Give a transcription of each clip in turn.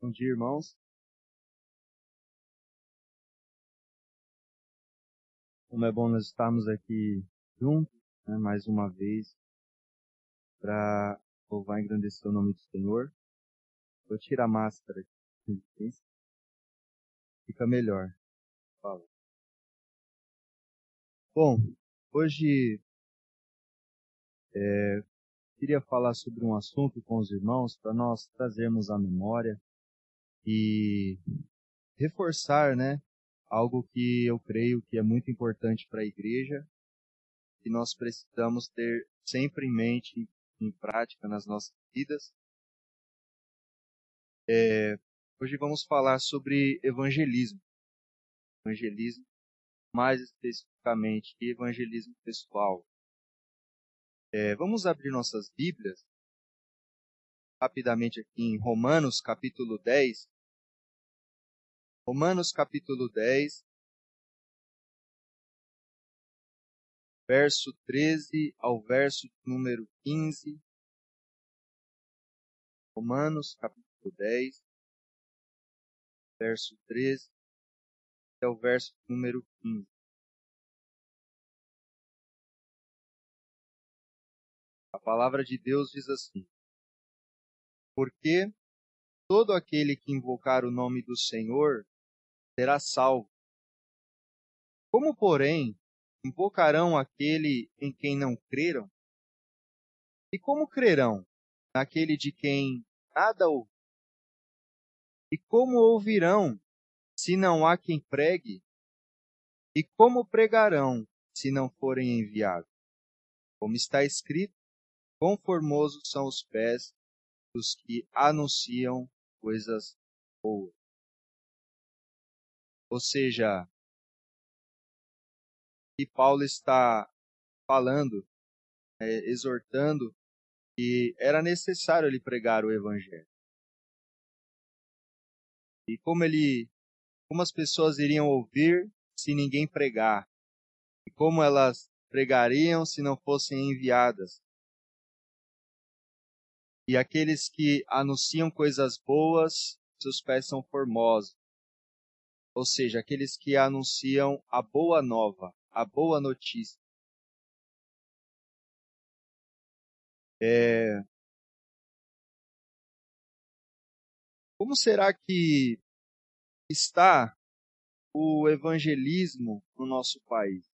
Bom dia, irmãos. Como é bom nós estarmos aqui juntos, né, mais uma vez, para louvar e engrandecer o nome do Senhor. Vou tirar a máscara aqui. Fica melhor. Fala. Bom, hoje é, queria falar sobre um assunto com os irmãos para nós trazermos à memória e reforçar, né, algo que eu creio que é muito importante para a igreja e nós precisamos ter sempre em mente, em prática nas nossas vidas. É, hoje vamos falar sobre evangelismo. Evangelismo, mais especificamente evangelismo pessoal. É, vamos abrir nossas Bíblias rapidamente aqui em Romanos capítulo 10. Romanos capítulo 10, verso 13 ao verso número 15. Romanos capítulo 10, verso 13 até o verso número 15. A palavra de Deus diz assim: Porque todo aquele que invocar o nome do Senhor será salvo. Como, porém, invocarão aquele em quem não creram? E como crerão naquele de quem nada ouviram? E como ouvirão se não há quem pregue? E como pregarão se não forem enviados? Como está escrito, Quão formosos são os pés dos que anunciam coisas boas. Ou seja, que Paulo está falando, é, exortando que era necessário ele pregar o evangelho. E como ele, como as pessoas iriam ouvir se ninguém pregar? E como elas pregariam se não fossem enviadas? E aqueles que anunciam coisas boas, seus pés são formosos. Ou seja, aqueles que anunciam a boa nova, a boa notícia. É... Como será que está o evangelismo no nosso país?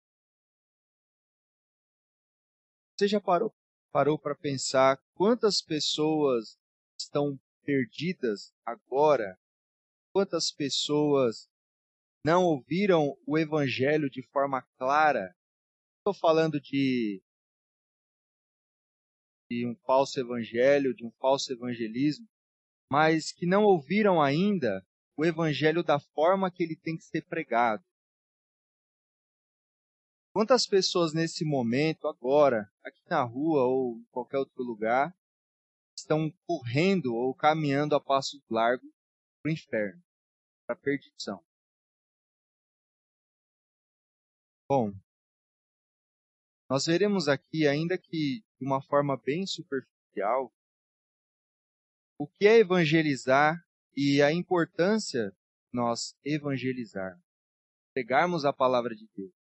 Você já parou parou para pensar quantas pessoas estão perdidas agora? Quantas pessoas não ouviram o evangelho de forma clara? Estou falando de, de um falso evangelho, de um falso evangelismo, mas que não ouviram ainda o evangelho da forma que ele tem que ser pregado. Quantas pessoas nesse momento, agora, aqui na rua ou em qualquer outro lugar, estão correndo ou caminhando a passos largos para o inferno, para a perdição? Bom, nós veremos aqui, ainda que de uma forma bem superficial, o que é evangelizar e a importância de nós evangelizar, pregarmos a palavra de Deus.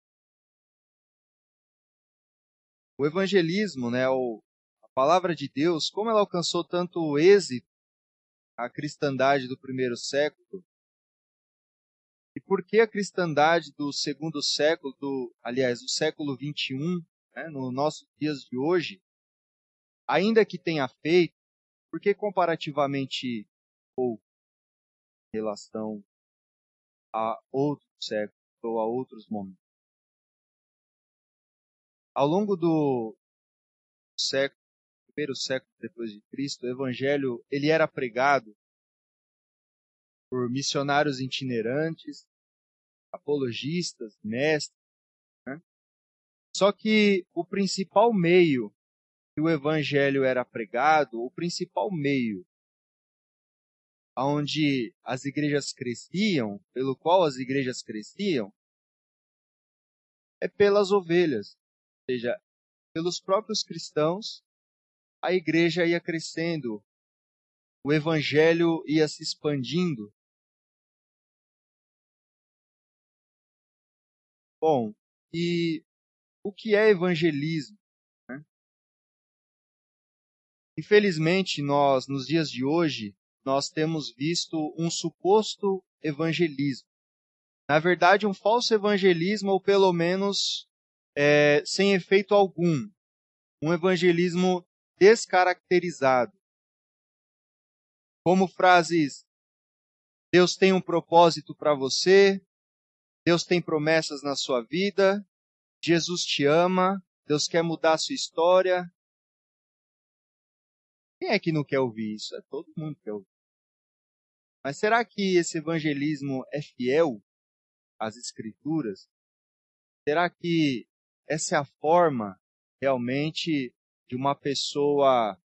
O evangelismo, né, o, a palavra de Deus, como ela alcançou tanto êxito a cristandade do primeiro século, e por que a cristandade do segundo século, do, aliás, do século 21, né, nos nossos dias de hoje, ainda que tenha feito, porque comparativamente pouco em relação a outros séculos ou a outros momentos. Ao longo do século, primeiro século depois de Cristo, o evangelho ele era pregado por missionários itinerantes, apologistas, mestres. Né? Só que o principal meio que o evangelho era pregado, o principal meio onde as igrejas cresciam, pelo qual as igrejas cresciam, é pelas ovelhas seja, pelos próprios cristãos, a igreja ia crescendo o evangelho ia se expandindo. Bom, e o que é evangelismo? Né? Infelizmente, nós, nos dias de hoje, nós temos visto um suposto evangelismo. Na verdade, um falso evangelismo, ou pelo menos é, sem efeito algum. Um evangelismo descaracterizado. Como frases: Deus tem um propósito para você, Deus tem promessas na sua vida, Jesus te ama, Deus quer mudar a sua história. Quem é que não quer ouvir isso? É todo mundo quer ouvir. Mas será que esse evangelismo é fiel às Escrituras? Será que essa é a forma realmente de uma pessoa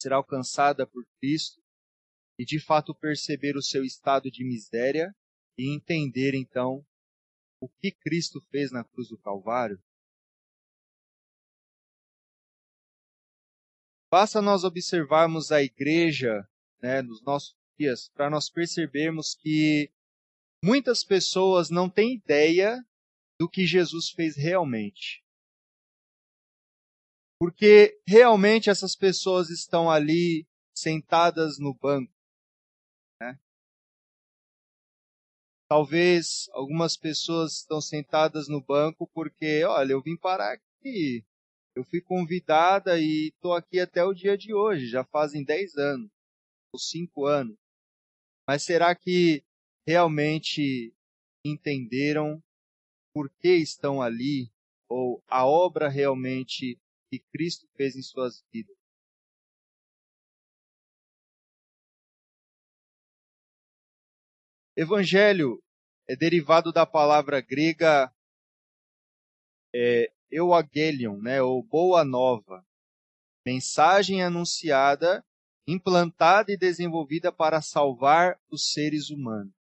ser alcançada por Cristo e de fato perceber o seu estado de miséria e entender então o que Cristo fez na cruz do Calvário? Basta nós observarmos a igreja né, nos nossos dias para nós percebermos que muitas pessoas não têm ideia do que Jesus fez realmente. Porque realmente essas pessoas estão ali sentadas no banco. Né? Talvez algumas pessoas estão sentadas no banco porque, olha, eu vim parar aqui. Eu fui convidada e estou aqui até o dia de hoje, já fazem 10 anos, ou 5 anos. Mas será que realmente entenderam por que estão ali, ou a obra realmente que Cristo fez em suas vidas. Evangelho é derivado da palavra grega é, euagelion, né, ou boa nova, mensagem anunciada, implantada e desenvolvida para salvar os seres humanos.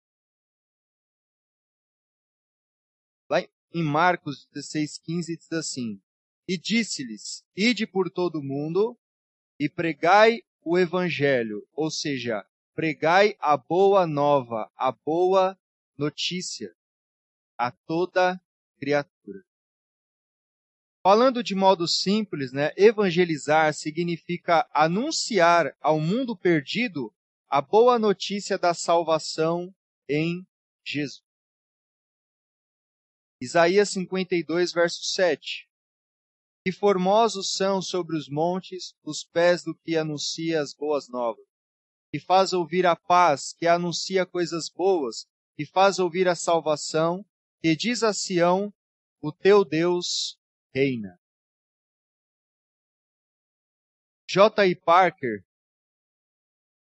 Em Marcos 16,15 diz assim: E disse-lhes: Ide por todo o mundo e pregai o evangelho, ou seja, pregai a boa nova, a boa notícia a toda criatura. Falando de modo simples, né, evangelizar significa anunciar ao mundo perdido a boa notícia da salvação em Jesus. Isaías 52, verso 7. Que formosos são sobre os montes os pés do que anuncia as boas novas, que faz ouvir a paz, que anuncia coisas boas, que faz ouvir a salvação, que diz a Sião: o teu Deus reina. J. I. Parker,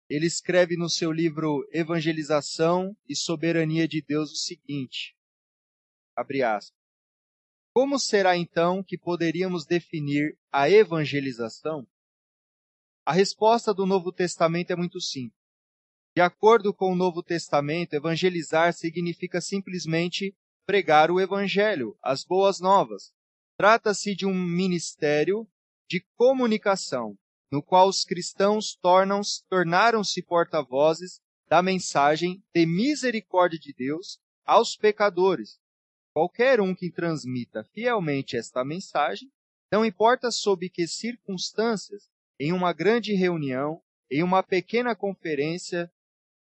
ele escreve no seu livro Evangelização e Soberania de Deus o seguinte. Como será então que poderíamos definir a evangelização? A resposta do Novo Testamento é muito simples. De acordo com o Novo Testamento, evangelizar significa simplesmente pregar o Evangelho, as boas novas. Trata-se de um ministério de comunicação, no qual os cristãos tornaram-se porta-vozes da mensagem de misericórdia de Deus aos pecadores, Qualquer um que transmita fielmente esta mensagem, não importa sob que circunstâncias, em uma grande reunião, em uma pequena conferência,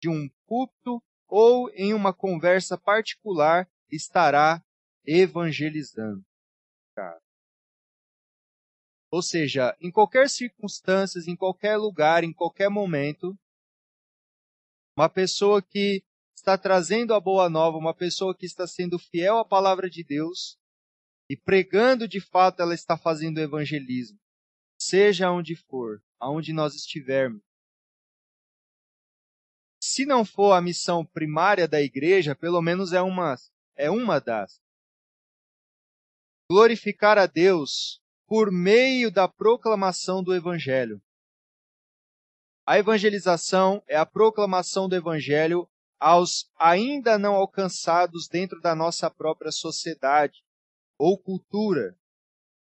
de um púlpito ou em uma conversa particular, estará evangelizando. Ou seja, em qualquer circunstância, em qualquer lugar, em qualquer momento, uma pessoa que está trazendo a boa nova, uma pessoa que está sendo fiel à palavra de Deus e pregando de fato, ela está fazendo evangelismo, seja onde for, aonde nós estivermos. Se não for a missão primária da igreja, pelo menos é uma, é uma das. Glorificar a Deus por meio da proclamação do Evangelho. A evangelização é a proclamação do Evangelho aos ainda não alcançados dentro da nossa própria sociedade ou cultura.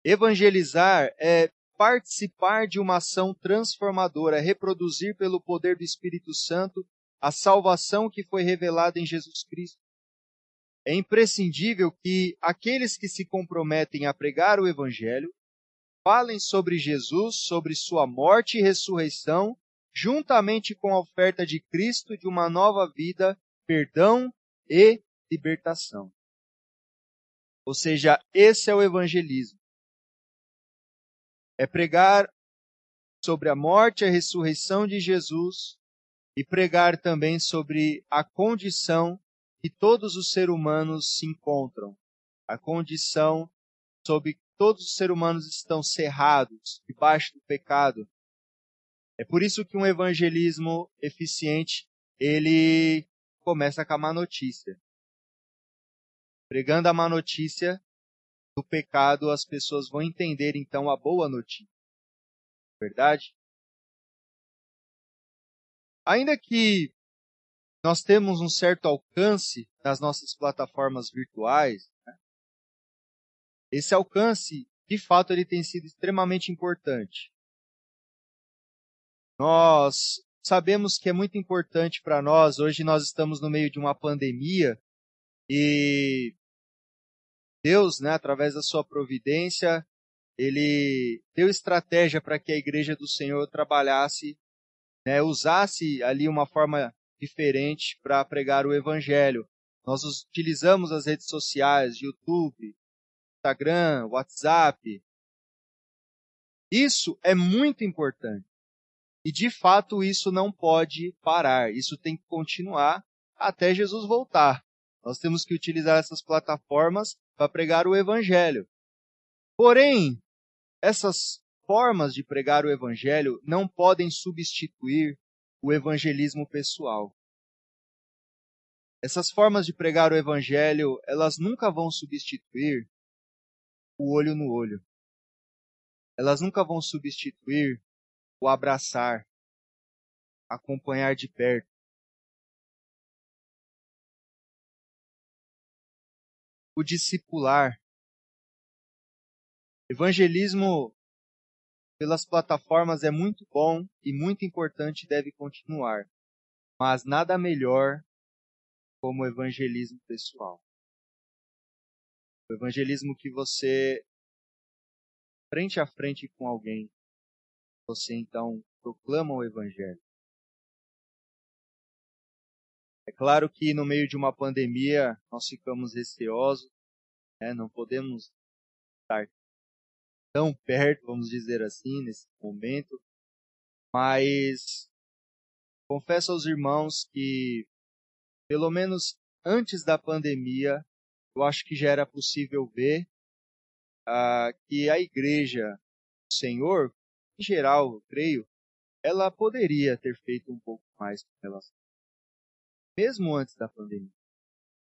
Evangelizar é participar de uma ação transformadora, reproduzir pelo poder do Espírito Santo a salvação que foi revelada em Jesus Cristo. É imprescindível que aqueles que se comprometem a pregar o Evangelho falem sobre Jesus, sobre sua morte e ressurreição, juntamente com a oferta de Cristo de uma nova vida, perdão e libertação. Ou seja, esse é o evangelismo. É pregar sobre a morte e a ressurreição de Jesus e pregar também sobre a condição que todos os seres humanos se encontram, a condição sob que todos os seres humanos estão cerrados debaixo do pecado. É por isso que um evangelismo eficiente, ele começa com a má notícia. Pregando a má notícia do pecado, as pessoas vão entender então a boa notícia. Verdade? Ainda que nós temos um certo alcance nas nossas plataformas virtuais, né? esse alcance, de fato, ele tem sido extremamente importante. Nós sabemos que é muito importante para nós, hoje nós estamos no meio de uma pandemia e Deus, né, através da sua providência, ele deu estratégia para que a igreja do Senhor trabalhasse, né, usasse ali uma forma diferente para pregar o evangelho. Nós utilizamos as redes sociais, YouTube, Instagram, WhatsApp. Isso é muito importante. E de fato isso não pode parar. Isso tem que continuar até Jesus voltar. Nós temos que utilizar essas plataformas para pregar o evangelho. Porém, essas formas de pregar o evangelho não podem substituir o evangelismo pessoal. Essas formas de pregar o evangelho, elas nunca vão substituir o olho no olho. Elas nunca vão substituir o abraçar, acompanhar de perto. o discipular. Evangelismo pelas plataformas é muito bom e muito importante e deve continuar, mas nada melhor como evangelismo pessoal. O evangelismo que você, frente a frente com alguém, você então proclama o evangelho. É claro que no meio de uma pandemia nós ficamos receosos, né? não podemos estar tão perto, vamos dizer assim, nesse momento, mas confesso aos irmãos que, pelo menos antes da pandemia, eu acho que já era possível ver uh, que a igreja, o Senhor, em geral, creio, ela poderia ter feito um pouco mais com relação mesmo antes da pandemia.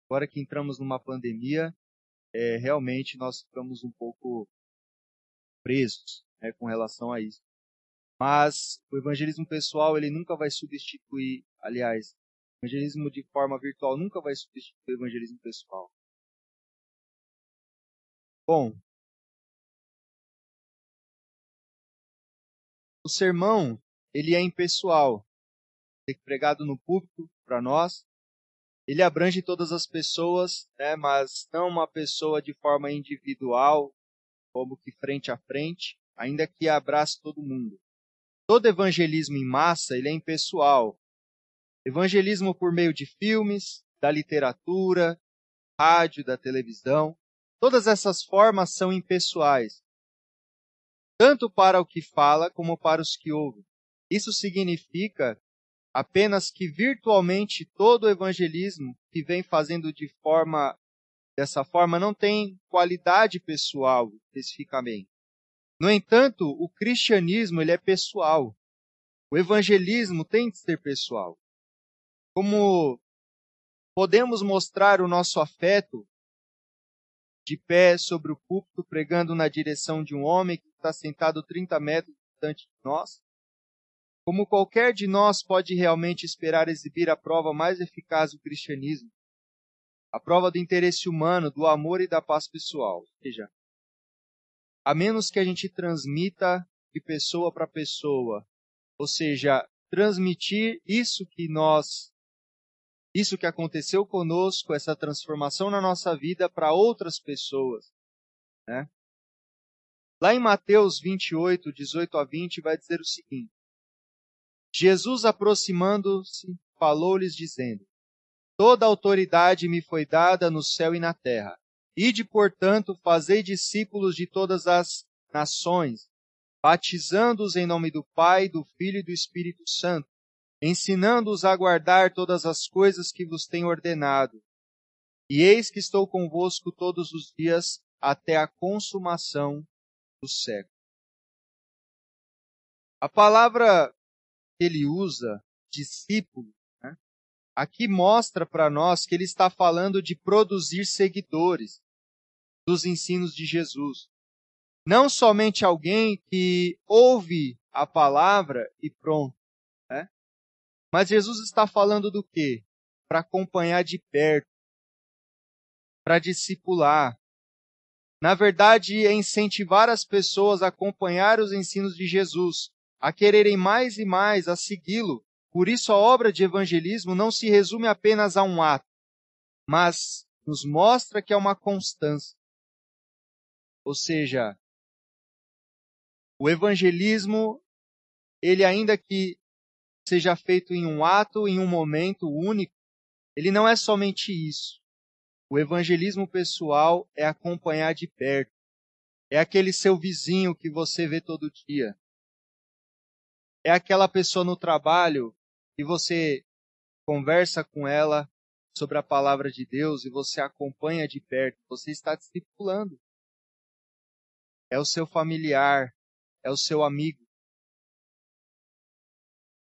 Agora que entramos numa pandemia, é, realmente nós ficamos um pouco presos né, com relação a isso. Mas o evangelismo pessoal ele nunca vai substituir, aliás, o evangelismo de forma virtual nunca vai substituir o evangelismo pessoal. Bom, o sermão ele é impessoal, é pregado no púlpito para nós. Ele abrange todas as pessoas, né, mas não uma pessoa de forma individual, como que frente a frente, ainda que abrace todo mundo. Todo evangelismo em massa, ele é impessoal. Evangelismo por meio de filmes, da literatura, rádio, da televisão, todas essas formas são impessoais, tanto para o que fala como para os que ouvem. Isso significa apenas que virtualmente todo o evangelismo que vem fazendo de forma dessa forma não tem qualidade pessoal especificamente. No entanto, o cristianismo ele é pessoal. O evangelismo tem de ser pessoal. Como podemos mostrar o nosso afeto de pé sobre o púlpito pregando na direção de um homem que está sentado 30 metros distante de nós? Como qualquer de nós pode realmente esperar exibir a prova mais eficaz do cristianismo? A prova do interesse humano, do amor e da paz pessoal. Ou seja, a menos que a gente transmita de pessoa para pessoa, ou seja, transmitir isso que nós isso que aconteceu conosco, essa transformação na nossa vida para outras pessoas, né? Lá em Mateus 28, 18 a 20, vai dizer o seguinte: Jesus, aproximando-se, falou-lhes, dizendo: Toda autoridade me foi dada no céu e na terra. Ide, portanto, fazei discípulos de todas as nações, batizando-os em nome do Pai, do Filho e do Espírito Santo, ensinando-os a guardar todas as coisas que vos tenho ordenado. E eis que estou convosco todos os dias até a consumação do século. A palavra que ele usa, discípulo, né, aqui mostra para nós que ele está falando de produzir seguidores dos ensinos de Jesus. Não somente alguém que ouve a palavra e pronto. Mas Jesus está falando do quê? Para acompanhar de perto, para discipular. Na verdade, é incentivar as pessoas a acompanhar os ensinos de Jesus, a quererem mais e mais a segui-lo. Por isso, a obra de evangelismo não se resume apenas a um ato, mas nos mostra que é uma constância. Ou seja, o evangelismo, ele ainda que seja feito em um ato, em um momento único, ele não é somente isso. O evangelismo pessoal é acompanhar de perto. É aquele seu vizinho que você vê todo dia. É aquela pessoa no trabalho que você conversa com ela sobre a palavra de Deus e você acompanha de perto. Você está discipulando. É o seu familiar, é o seu amigo.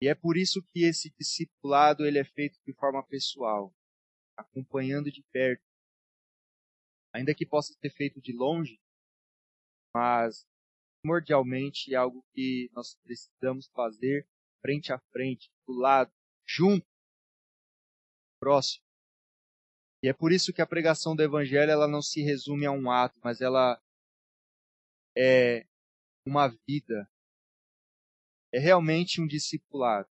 E é por isso que esse discipulado ele é feito de forma pessoal, acompanhando de perto. Ainda que possa ser feito de longe, mas primordialmente é algo que nós precisamos fazer frente a frente, do lado, junto, próximo. E é por isso que a pregação do evangelho ela não se resume a um ato, mas ela é uma vida, é realmente um discipulado.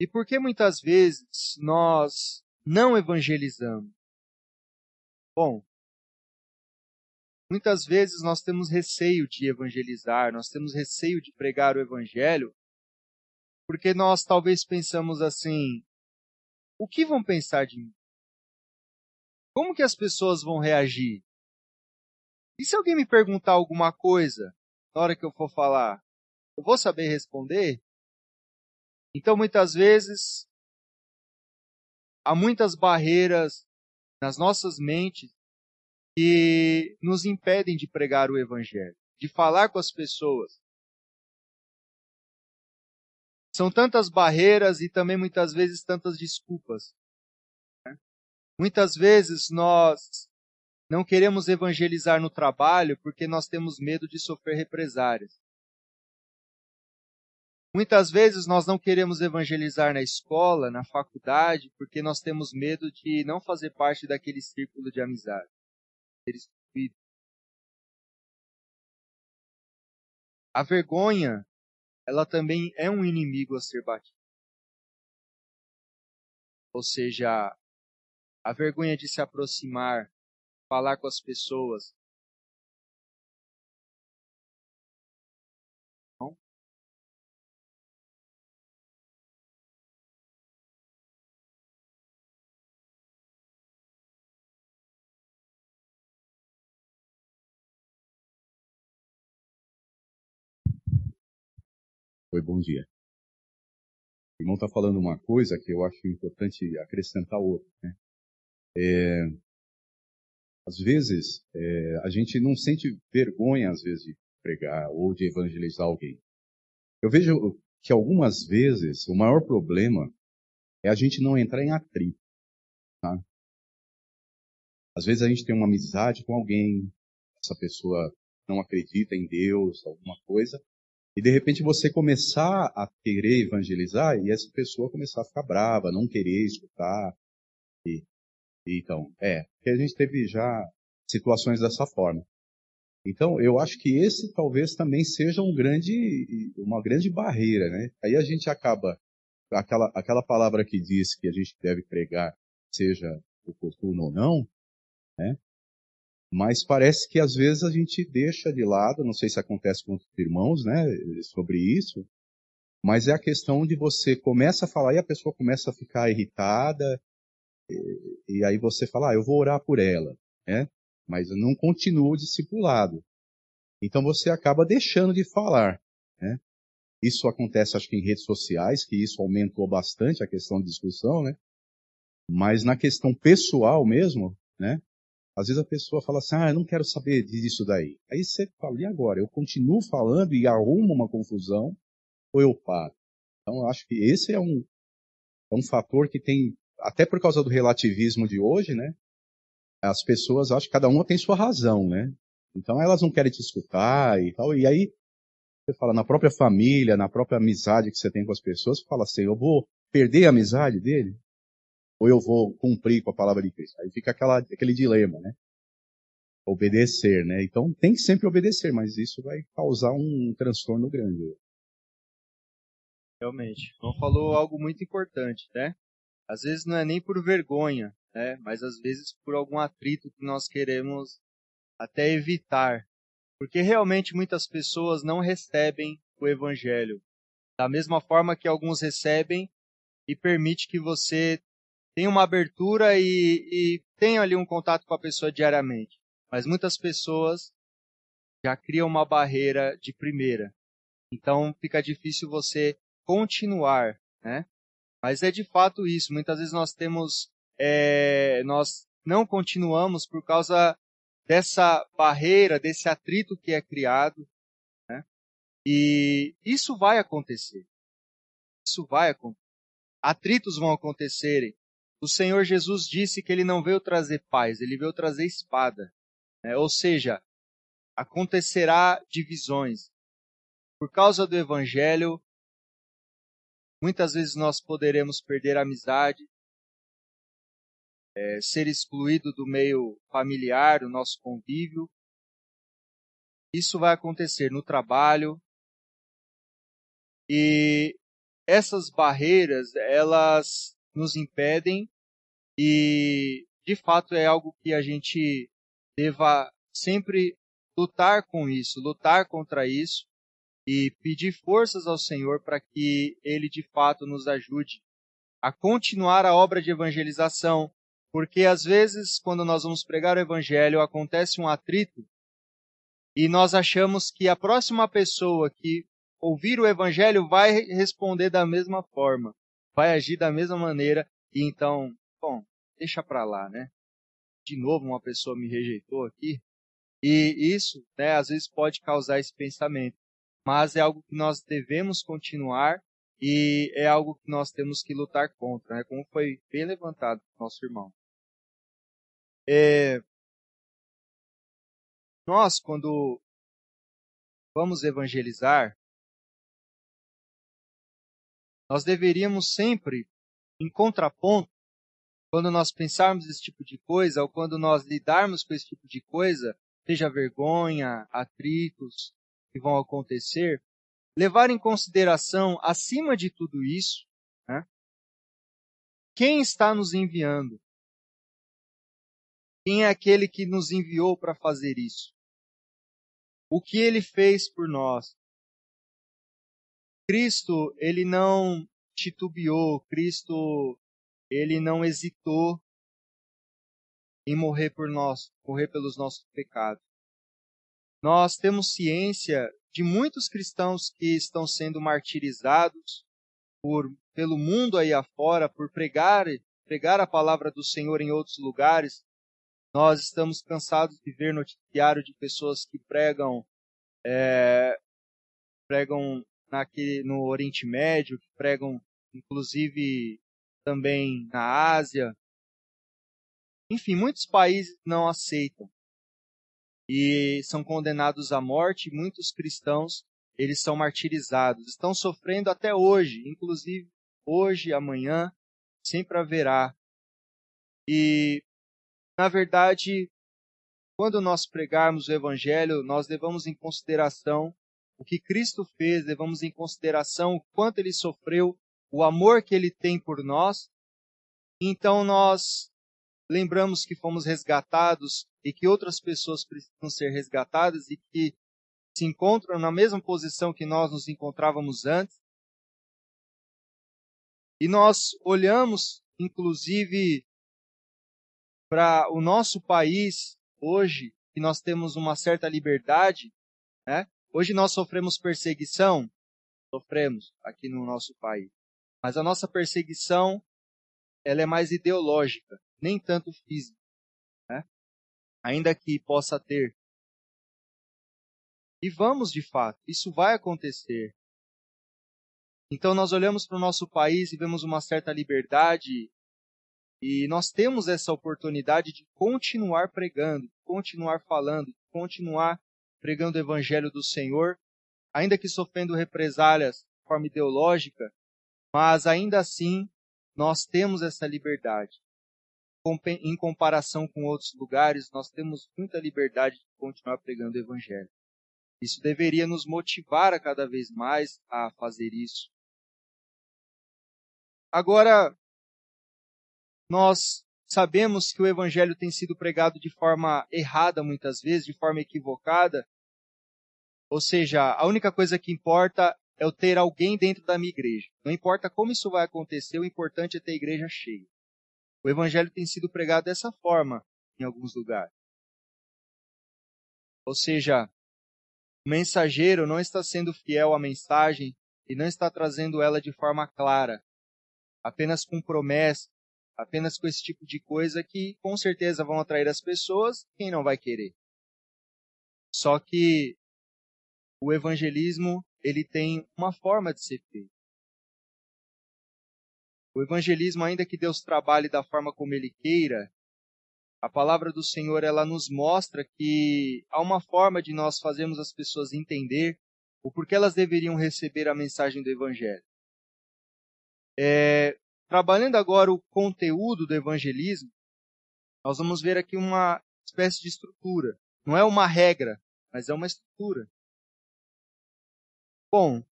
E por que muitas vezes nós não evangelizamos? Bom, muitas vezes nós temos receio de evangelizar, nós temos receio de pregar o evangelho, porque nós talvez pensamos assim: o que vão pensar de mim? Como que as pessoas vão reagir? E se alguém me perguntar alguma coisa na hora que eu for falar, eu vou saber responder? Então, muitas vezes, há muitas barreiras nas nossas mentes que nos impedem de pregar o Evangelho, de falar com as pessoas. São tantas barreiras e também muitas vezes tantas desculpas. Né? Muitas vezes nós não queremos evangelizar no trabalho porque nós temos medo de sofrer represárias. Muitas vezes nós não queremos evangelizar na escola, na faculdade, porque nós temos medo de não fazer parte daquele círculo de amizade. Ser excluído. A vergonha, ela também é um inimigo a ser batido. Ou seja, a vergonha de se aproximar, falar com as pessoas. Oi, bom dia. O irmão está falando uma coisa que eu acho importante acrescentar outra. Né? É, às vezes, é, a gente não sente vergonha, às vezes, de pregar ou de evangelizar alguém. Eu vejo que algumas vezes o maior problema é a gente não entrar em atrito. Tá? Às vezes a gente tem uma amizade com alguém, essa pessoa não acredita em Deus, alguma coisa, e de repente você começar a querer evangelizar e essa pessoa começar a ficar brava, não querer escutar. E, e então, é, porque a gente teve já situações dessa forma. Então, eu acho que esse talvez também seja um grande, uma grande barreira, né? Aí a gente acaba, aquela, aquela palavra que diz que a gente deve pregar, seja oportuno ou não, né? Mas parece que às vezes a gente deixa de lado, não sei se acontece com os irmãos, né, sobre isso, mas é a questão de você começa a falar e a pessoa começa a ficar irritada, e, e aí você fala, ah, eu vou orar por ela, né? Mas não continua o discipulado. Então você acaba deixando de falar, né? Isso acontece, acho que em redes sociais, que isso aumentou bastante a questão de discussão, né? Mas na questão pessoal mesmo, né? Às vezes a pessoa fala assim, ah, eu não quero saber disso daí. Aí você fala, e agora? Eu continuo falando e arrumo uma confusão ou eu paro? Então eu acho que esse é um, é um fator que tem, até por causa do relativismo de hoje, né? As pessoas acham que cada uma tem sua razão, né? Então elas não querem te escutar e tal. E aí você fala, na própria família, na própria amizade que você tem com as pessoas, você fala assim, eu vou perder a amizade dele? Ou eu vou cumprir com a palavra de Cristo? Aí fica aquela, aquele dilema, né? Obedecer, né? Então tem que sempre obedecer, mas isso vai causar um transtorno grande. Realmente. Então falou algo muito importante, né? Às vezes não é nem por vergonha, né? Mas às vezes por algum atrito que nós queremos até evitar. Porque realmente muitas pessoas não recebem o evangelho. Da mesma forma que alguns recebem e permite que você tem uma abertura e, e tem ali um contato com a pessoa diariamente. Mas muitas pessoas já criam uma barreira de primeira. Então fica difícil você continuar, né? Mas é de fato isso. Muitas vezes nós temos, é, nós não continuamos por causa dessa barreira, desse atrito que é criado, né? E isso vai acontecer. Isso vai acontecer. Atritos vão acontecerem o Senhor Jesus disse que ele não veio trazer paz, ele veio trazer espada. Né? Ou seja, acontecerá divisões. Por causa do Evangelho, muitas vezes nós poderemos perder a amizade, é, ser excluído do meio familiar, do nosso convívio. Isso vai acontecer no trabalho. E essas barreiras, elas nos impedem e de fato é algo que a gente deva sempre lutar com isso, lutar contra isso e pedir forças ao Senhor para que ele de fato nos ajude a continuar a obra de evangelização, porque às vezes quando nós vamos pregar o evangelho acontece um atrito e nós achamos que a próxima pessoa que ouvir o evangelho vai responder da mesma forma vai agir da mesma maneira e então, bom, deixa para lá, né? De novo uma pessoa me rejeitou aqui. E isso, né, às vezes pode causar esse pensamento, mas é algo que nós devemos continuar e é algo que nós temos que lutar contra, né? Como foi bem levantado nosso irmão. É... Nós, quando vamos evangelizar, nós deveríamos sempre, em contraponto, quando nós pensarmos esse tipo de coisa, ou quando nós lidarmos com esse tipo de coisa, seja vergonha, atritos que vão acontecer, levar em consideração, acima de tudo isso, né, quem está nos enviando? Quem é aquele que nos enviou para fazer isso? O que ele fez por nós? Cristo, ele não titubeou, Cristo, ele não hesitou em morrer por nós, morrer pelos nossos pecados. Nós temos ciência de muitos cristãos que estão sendo martirizados por pelo mundo aí afora por pregar pregar a palavra do Senhor em outros lugares. Nós estamos cansados de ver noticiário de pessoas que pregam é, pregam naquele, no Oriente Médio, que pregam inclusive também na Ásia. Enfim, muitos países não aceitam e são condenados à morte. Muitos cristãos eles são martirizados, estão sofrendo até hoje, inclusive hoje, amanhã, sempre haverá. E na verdade quando nós pregarmos o Evangelho, nós levamos em consideração o que Cristo fez, levamos em consideração o quanto ele sofreu, o amor que ele tem por nós. Então nós lembramos que fomos resgatados e que outras pessoas precisam ser resgatadas e que se encontram na mesma posição que nós nos encontrávamos antes. E nós olhamos, inclusive, para o nosso país hoje, que nós temos uma certa liberdade, né? Hoje nós sofremos perseguição, sofremos aqui no nosso país. Mas a nossa perseguição, ela é mais ideológica, nem tanto física, né? Ainda que possa ter. E vamos de fato, isso vai acontecer. Então nós olhamos para o nosso país e vemos uma certa liberdade e nós temos essa oportunidade de continuar pregando, continuar falando, continuar pregando o evangelho do Senhor, ainda que sofrendo represálias de forma ideológica, mas ainda assim nós temos essa liberdade. Em comparação com outros lugares, nós temos muita liberdade de continuar pregando o evangelho. Isso deveria nos motivar a cada vez mais a fazer isso. Agora, nós sabemos que o evangelho tem sido pregado de forma errada muitas vezes, de forma equivocada. Ou seja, a única coisa que importa é eu ter alguém dentro da minha igreja. Não importa como isso vai acontecer, o importante é ter a igreja cheia. O evangelho tem sido pregado dessa forma em alguns lugares. Ou seja, o mensageiro não está sendo fiel à mensagem e não está trazendo ela de forma clara apenas com promessa, apenas com esse tipo de coisa que com certeza vão atrair as pessoas, quem não vai querer? Só que o evangelismo, ele tem uma forma de ser feito. O evangelismo, ainda que Deus trabalhe da forma como ele queira, a palavra do Senhor ela nos mostra que há uma forma de nós fazermos as pessoas entender o porquê elas deveriam receber a mensagem do evangelho. É, trabalhando agora o conteúdo do evangelismo, nós vamos ver aqui uma espécie de estrutura. Não é uma regra, mas é uma estrutura. Bom,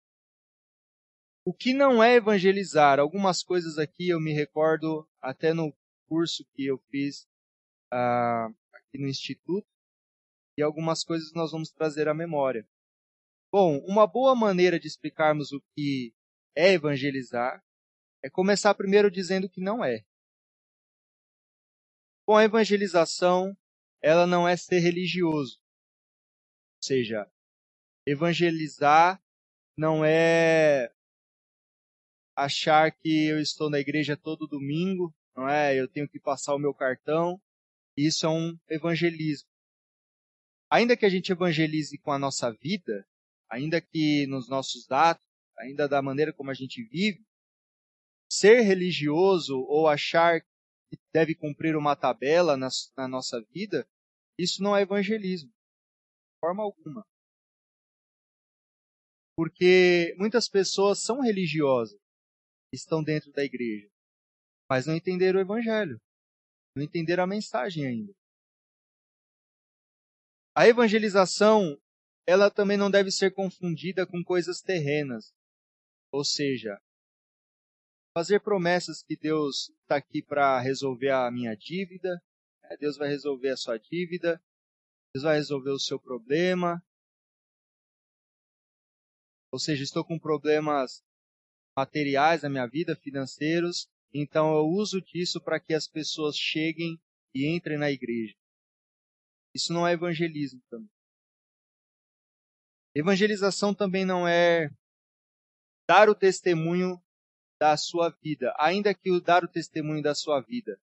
o que não é evangelizar? Algumas coisas aqui eu me recordo até no curso que eu fiz uh, aqui no Instituto, e algumas coisas nós vamos trazer à memória. Bom, uma boa maneira de explicarmos o que é evangelizar é começar primeiro dizendo que não é. Com a evangelização, ela não é ser religioso. Ou seja, evangelizar não é achar que eu estou na igreja todo domingo, não é? Eu tenho que passar o meu cartão. Isso é um evangelismo. Ainda que a gente evangelize com a nossa vida, ainda que nos nossos dados, ainda da maneira como a gente vive, ser religioso ou achar que deve cumprir uma tabela na, na nossa vida, isso não é evangelismo, de forma alguma. Porque muitas pessoas são religiosas, estão dentro da igreja, mas não entenderam o evangelho, não entenderam a mensagem ainda. A evangelização, ela também não deve ser confundida com coisas terrenas. Ou seja, fazer promessas que Deus está aqui para resolver a minha dívida, né? Deus vai resolver a sua dívida, Deus vai resolver o seu problema. Ou seja, estou com problemas materiais na minha vida, financeiros, então eu uso disso para que as pessoas cheguem e entrem na igreja. Isso não é evangelismo também. Evangelização também não é dar o testemunho da sua vida, ainda que o dar o testemunho da sua vida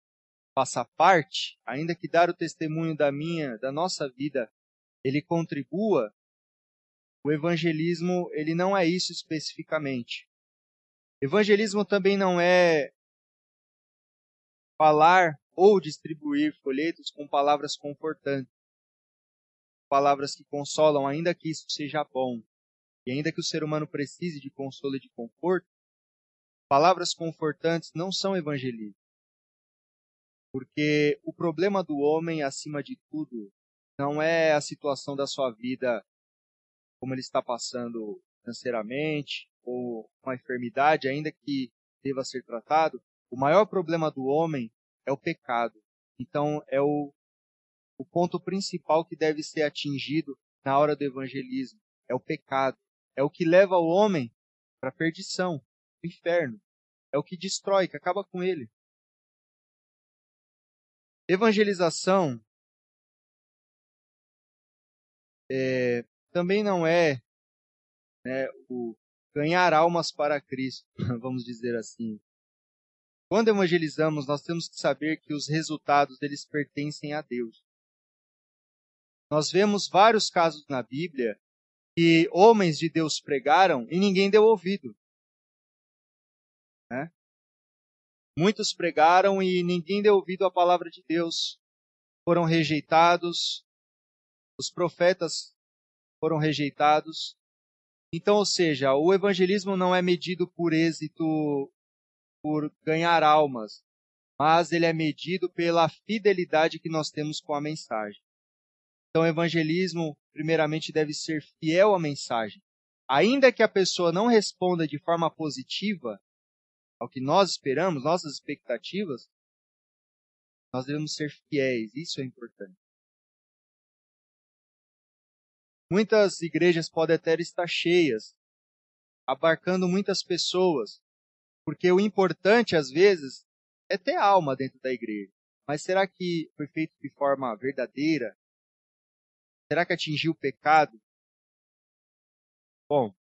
faça parte, ainda que dar o testemunho da minha, da nossa vida, ele contribua, o evangelismo, ele não é isso especificamente. Evangelismo também não é falar ou distribuir folhetos com palavras confortantes, palavras que consolam, ainda que isso seja bom, e ainda que o ser humano precise de consolo e de conforto, Palavras confortantes não são evangelismo. Porque o problema do homem, acima de tudo, não é a situação da sua vida como ele está passando financeiramente ou uma enfermidade, ainda que deva ser tratado. O maior problema do homem é o pecado. Então, é o, o ponto principal que deve ser atingido na hora do evangelismo. É o pecado. É o que leva o homem para a perdição, o inferno. É o que destrói, que acaba com ele. Evangelização é, também não é né, o ganhar almas para Cristo, vamos dizer assim. Quando evangelizamos, nós temos que saber que os resultados deles pertencem a Deus. Nós vemos vários casos na Bíblia que homens de Deus pregaram e ninguém deu ouvido. Muitos pregaram e ninguém deu ouvido à palavra de Deus. Foram rejeitados. Os profetas foram rejeitados. Então, ou seja, o evangelismo não é medido por êxito, por ganhar almas, mas ele é medido pela fidelidade que nós temos com a mensagem. Então, o evangelismo, primeiramente, deve ser fiel à mensagem. Ainda que a pessoa não responda de forma positiva ao que nós esperamos, nossas expectativas, nós devemos ser fiéis. Isso é importante. Muitas igrejas podem até estar cheias, abarcando muitas pessoas, porque o importante, às vezes, é ter alma dentro da igreja. Mas será que foi feito de forma verdadeira? Será que atingiu o pecado? Bom,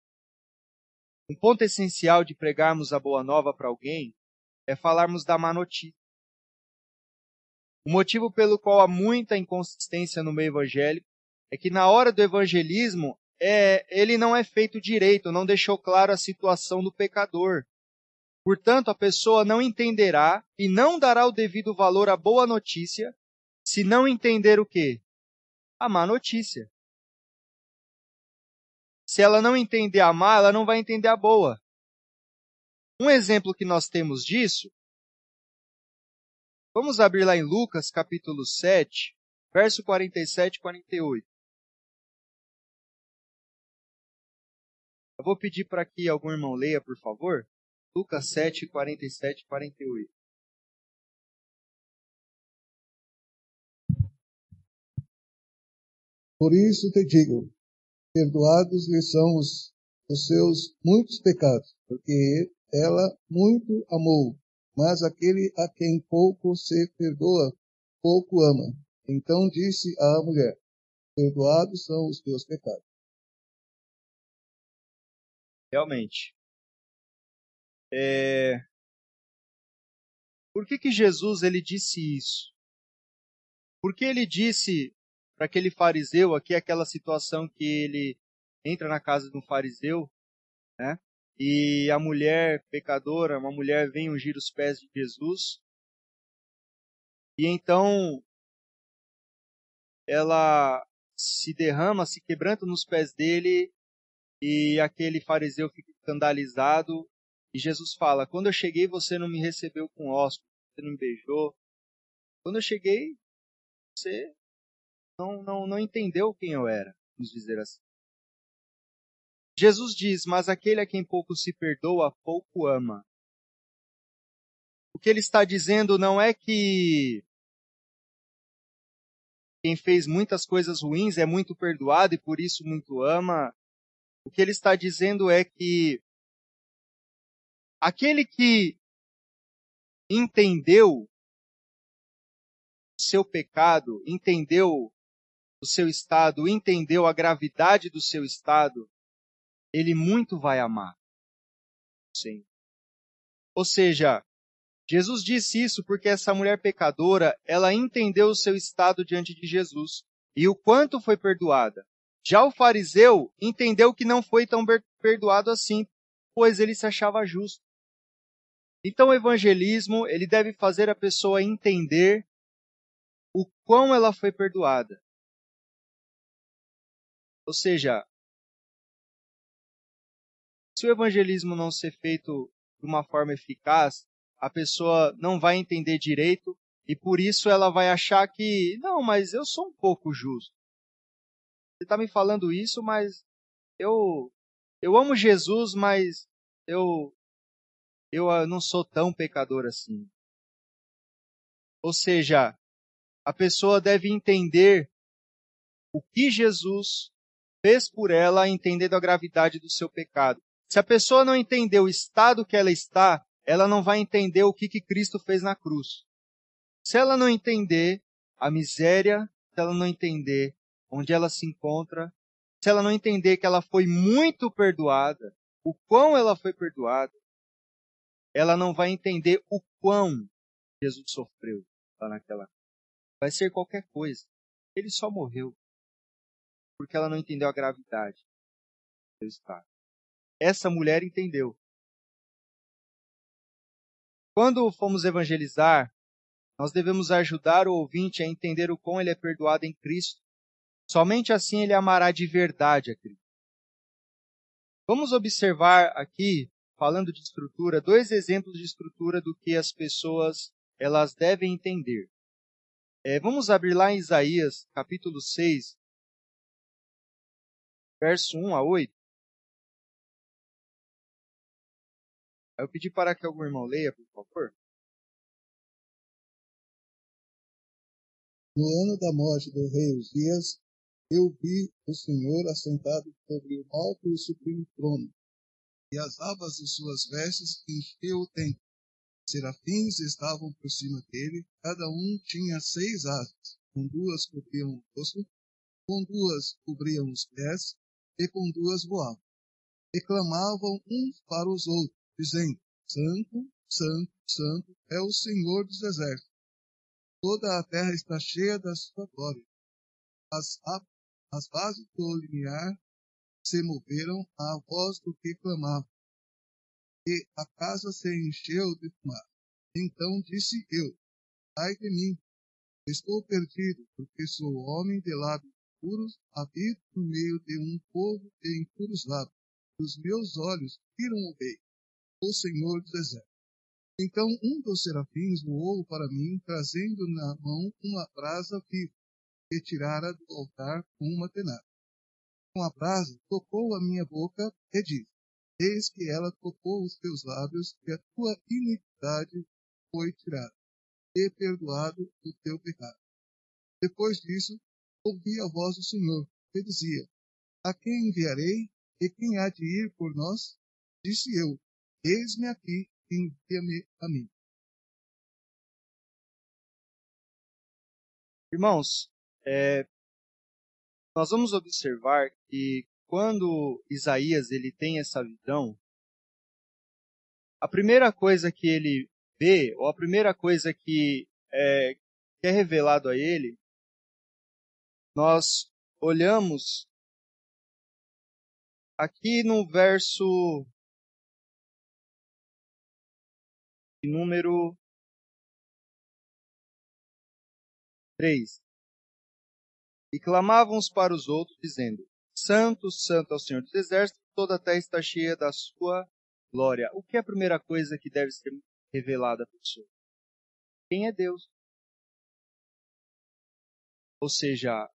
um ponto essencial de pregarmos a boa nova para alguém é falarmos da má notícia. O motivo pelo qual há muita inconsistência no meio evangélico é que na hora do evangelismo, é, ele não é feito direito, não deixou claro a situação do pecador. Portanto, a pessoa não entenderá e não dará o devido valor à boa notícia se não entender o quê? A má notícia. Se ela não entender a má, ela não vai entender a boa. Um exemplo que nós temos disso, vamos abrir lá em Lucas capítulo 7, verso 47 e 48. Eu vou pedir para que algum irmão leia, por favor. Lucas 7, 47 e 48. Por isso te digo, perdoados lhe são os, os seus muitos pecados, porque ela muito amou, mas aquele a quem pouco se perdoa, pouco ama. Então disse à mulher, perdoados são os teus pecados realmente. É... Por que, que Jesus ele disse isso? Porque ele disse para aquele fariseu aqui, aquela situação que ele entra na casa de um fariseu, né? E a mulher pecadora, uma mulher vem ungir os pés de Jesus. E então ela se derrama, se quebranta nos pés dele e aquele fariseu fica escandalizado. E Jesus fala: Quando eu cheguei, você não me recebeu com hóspede, você não me beijou. Quando eu cheguei, você não, não, não entendeu quem eu era, vamos dizer assim. Jesus diz: Mas aquele a quem pouco se perdoa, pouco ama. O que ele está dizendo não é que quem fez muitas coisas ruins é muito perdoado e por isso muito ama. O que ele está dizendo é que aquele que entendeu seu pecado, entendeu o seu estado, entendeu a gravidade do seu estado, ele muito vai amar. Sim. Ou seja, Jesus disse isso porque essa mulher pecadora, ela entendeu o seu estado diante de Jesus e o quanto foi perdoada. Já o fariseu entendeu que não foi tão perdoado assim, pois ele se achava justo. Então o evangelismo, ele deve fazer a pessoa entender o quão ela foi perdoada. Ou seja, se o evangelismo não ser feito de uma forma eficaz, a pessoa não vai entender direito e por isso ela vai achar que, não, mas eu sou um pouco justo. você está me falando isso, mas eu eu amo Jesus, mas eu eu ah, não sou tão pecador assim. Ou seja, a pessoa deve entender o que Jesus fez por ela, entendendo a gravidade do seu pecado. Se a pessoa não entender o estado que ela está, ela não vai entender o que, que Cristo fez na cruz. Se ela não entender a miséria, se ela não entender onde ela se encontra, se ela não entender que ela foi muito perdoada, o quão ela foi perdoada, ela não vai entender o quão Jesus sofreu lá naquela. Vai ser qualquer coisa. Ele só morreu porque ela não entendeu a gravidade do seu estado. Essa mulher entendeu. Quando fomos evangelizar, nós devemos ajudar o ouvinte a entender o quão ele é perdoado em Cristo. Somente assim ele amará de verdade a Cristo. Vamos observar aqui, falando de estrutura, dois exemplos de estrutura do que as pessoas elas devem entender. É, vamos abrir lá em Isaías, capítulo 6, verso 1 a 8. Eu pedi para que algum irmão leia, por favor. No ano da morte do rei Uzias, eu vi o Senhor assentado sobre o alto e sublime trono, e as abas de suas vestes encheu o templo. Serafins estavam por cima dele, cada um tinha seis asas, com duas cobriam o rosto, com duas cobriam os pés, e com duas voavam. E clamavam uns para os outros, dizendo: Santo, Santo, Santo é o Senhor dos exércitos. Toda a terra está cheia da sua glória. As, as bases do limiar se moveram à voz do que clamava. E a casa se encheu de fumaça. Então disse eu: Ai de mim, estou perdido, porque sou homem de lábios puros, habito no meio de um povo de impuros lábios. Os meus olhos viram o rei o Senhor dos Exércitos. Então um dos serafins voou para mim, trazendo na mão uma brasa viva, que tirara do altar com uma tenaz. Com a brasa tocou a minha boca e disse, Eis que ela tocou os teus lábios, e a tua iniquidade foi tirada, e perdoado o teu pecado. Depois disso, ouvi a voz do Senhor, que dizia, A quem enviarei, e quem há de ir por nós? Disse eu, Eis-me aqui, envia-me a mim. Irmãos, é, nós vamos observar que quando Isaías ele tem essa visão, a primeira coisa que ele vê, ou a primeira coisa que é, que é revelado a ele, nós olhamos aqui no verso número 3. E clamavam uns para os outros, dizendo: Santo, Santo é o Senhor dos Exércitos, toda a terra está cheia da sua glória. O que é a primeira coisa que deve ser revelada à pessoa? Quem é Deus? Ou seja,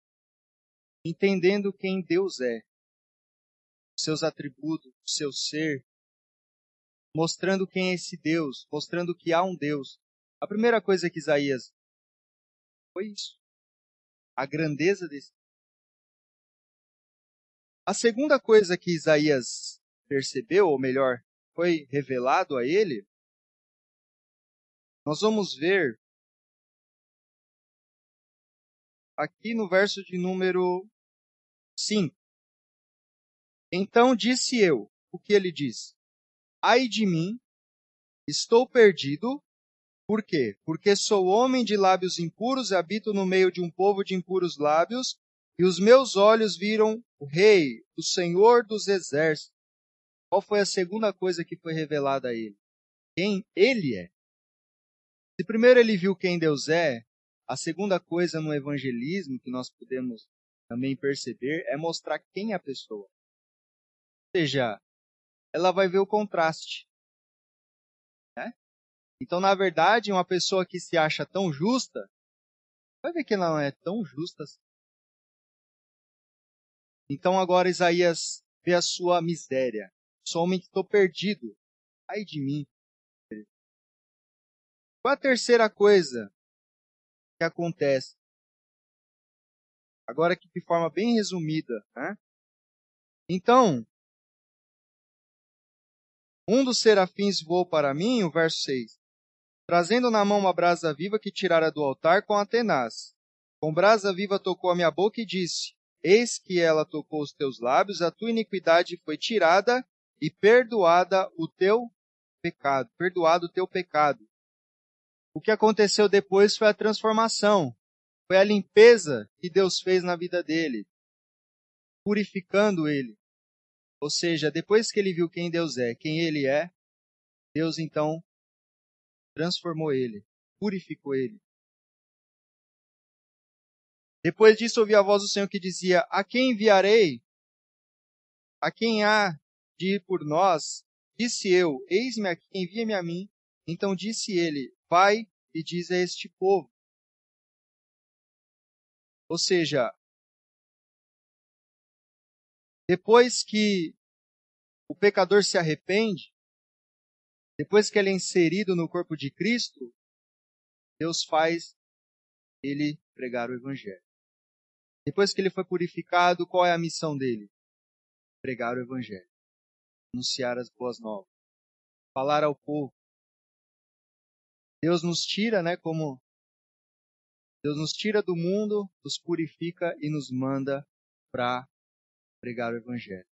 entendendo quem Deus é, seus atributos, seu ser, mostrando quem é esse Deus, mostrando que há um Deus. A primeira coisa que Isaías foi isso. A grandeza desse. A segunda coisa que Isaías percebeu, ou melhor, foi revelado a ele, nós vamos ver aqui no verso de número 5. Então disse eu, o que ele diz? Ai de mim, estou perdido. Por quê? Porque sou homem de lábios impuros e habito no meio de um povo de impuros lábios, e os meus olhos viram o Rei, o Senhor dos exércitos. Qual foi a segunda coisa que foi revelada a ele? Quem ele é. Se primeiro ele viu quem Deus é, a segunda coisa no evangelismo que nós podemos também perceber é mostrar quem é a pessoa. Ou seja, ela vai ver o contraste. Né? Então, na verdade, uma pessoa que se acha tão justa, vai ver que ela não é tão justa assim. Então agora Isaías vê a sua miséria. Sou homem que estou perdido. Ai de mim. Qual a terceira coisa que acontece? Agora aqui de forma bem resumida. Né? Então, um dos serafins voou para mim, o verso 6, trazendo na mão uma brasa viva que tirara do altar com a tenaz. Com brasa viva tocou a minha boca e disse: Eis que ela tocou os teus lábios, a tua iniquidade foi tirada e perdoada o teu pecado, perdoado o teu pecado. O que aconteceu depois foi a transformação, foi a limpeza que Deus fez na vida dele, purificando ele. Ou seja, depois que ele viu quem Deus é, quem ele é, Deus então transformou ele, purificou ele. Depois disso ouvi a voz do Senhor que dizia: A quem enviarei? A quem há de ir por nós? Disse eu: Eis-me aqui, envia-me a mim. Então disse ele: Vai e diz a este povo. Ou seja, depois que o pecador se arrepende, depois que ele é inserido no corpo de Cristo, Deus faz ele pregar o Evangelho. Depois que ele foi purificado, qual é a missão dele? Pregar o Evangelho, anunciar as boas novas, falar ao povo. Deus nos tira, né, como Deus nos tira do mundo, nos purifica e nos manda para pregar o Evangelho.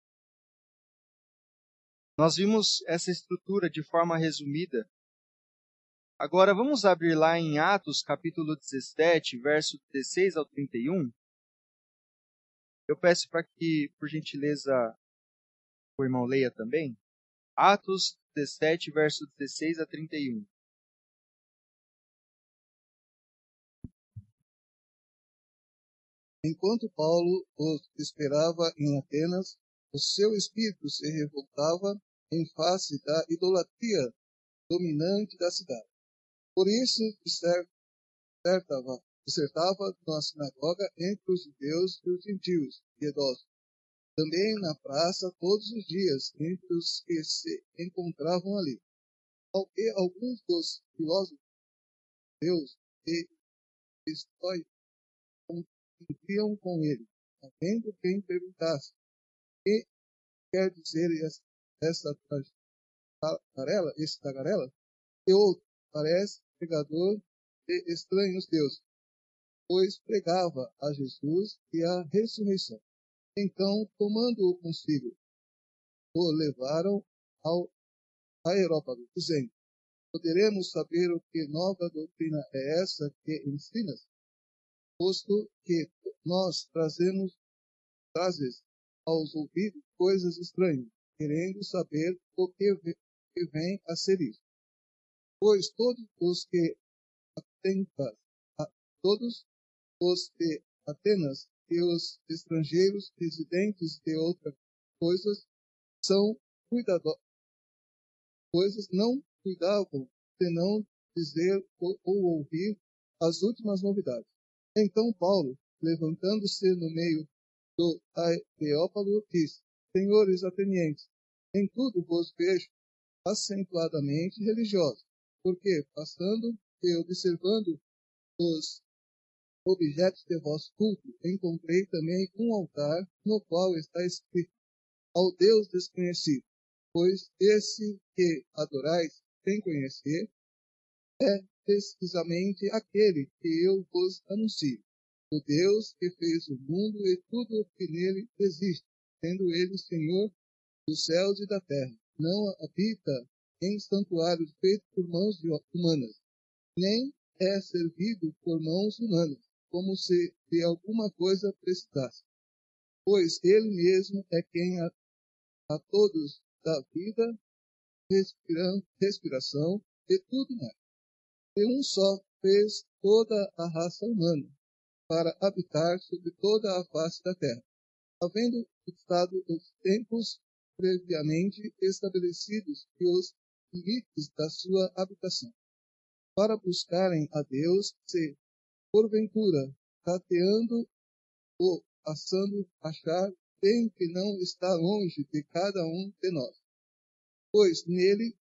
Nós vimos essa estrutura de forma resumida. Agora vamos abrir lá em Atos, capítulo 17, verso 16 ao 31. Eu peço para que, por gentileza, o irmão leia também. Atos 17, verso 16 a 31. Enquanto Paulo os esperava em Atenas, o seu espírito se revoltava em face da idolatria dominante da cidade. Por isso, dissertava, dissertava na sinagoga entre os judeus e os gentios piedosos. Também na praça todos os dias entre os que se encontravam ali. E alguns dos filósofos judeus e estoicos confiam com ele, havendo quem perguntasse que quer dizer essa tagarela, esse tagarela? E outro parece pregador de estranhos deuses pois pregava a Jesus e a ressurreição. Então, tomando-o consigo, o levaram ao aerópago, dizendo, poderemos saber o que nova doutrina é essa que ensinas, posto que nós trazemos, trazes aos ouvidos coisas estranhas, querendo saber o que vem a ser isso. Pois todos os que atentas, todos os de Atenas e os estrangeiros residentes de outras coisas são cuidadosos, coisas não cuidavam senão dizer ou, ou ouvir as últimas novidades. Então Paulo, levantando-se no meio do Areópago, disse, Senhores atenienses, em tudo vos vejo acentuadamente religiosos, porque, passando e observando os objetos de vosso culto, encontrei também um altar no qual está escrito ao Deus desconhecido, pois esse que adorais sem conhecer é precisamente aquele que eu vos anuncio, o Deus que fez o mundo e tudo o que nele existe, sendo ele Senhor dos céus e da terra. Não habita em santuários feitos por mãos humanas, nem é servido por mãos humanas, como se de alguma coisa precisasse. Pois ele mesmo é quem a, a todos dá vida, respiração e tudo mais. E um só fez toda a raça humana para habitar sobre toda a face da terra, havendo estado os tempos previamente estabelecidos e os limites da sua habitação, para buscarem a Deus se porventura, tateando ou passando achar bem que não está longe de cada um de nós. Pois nele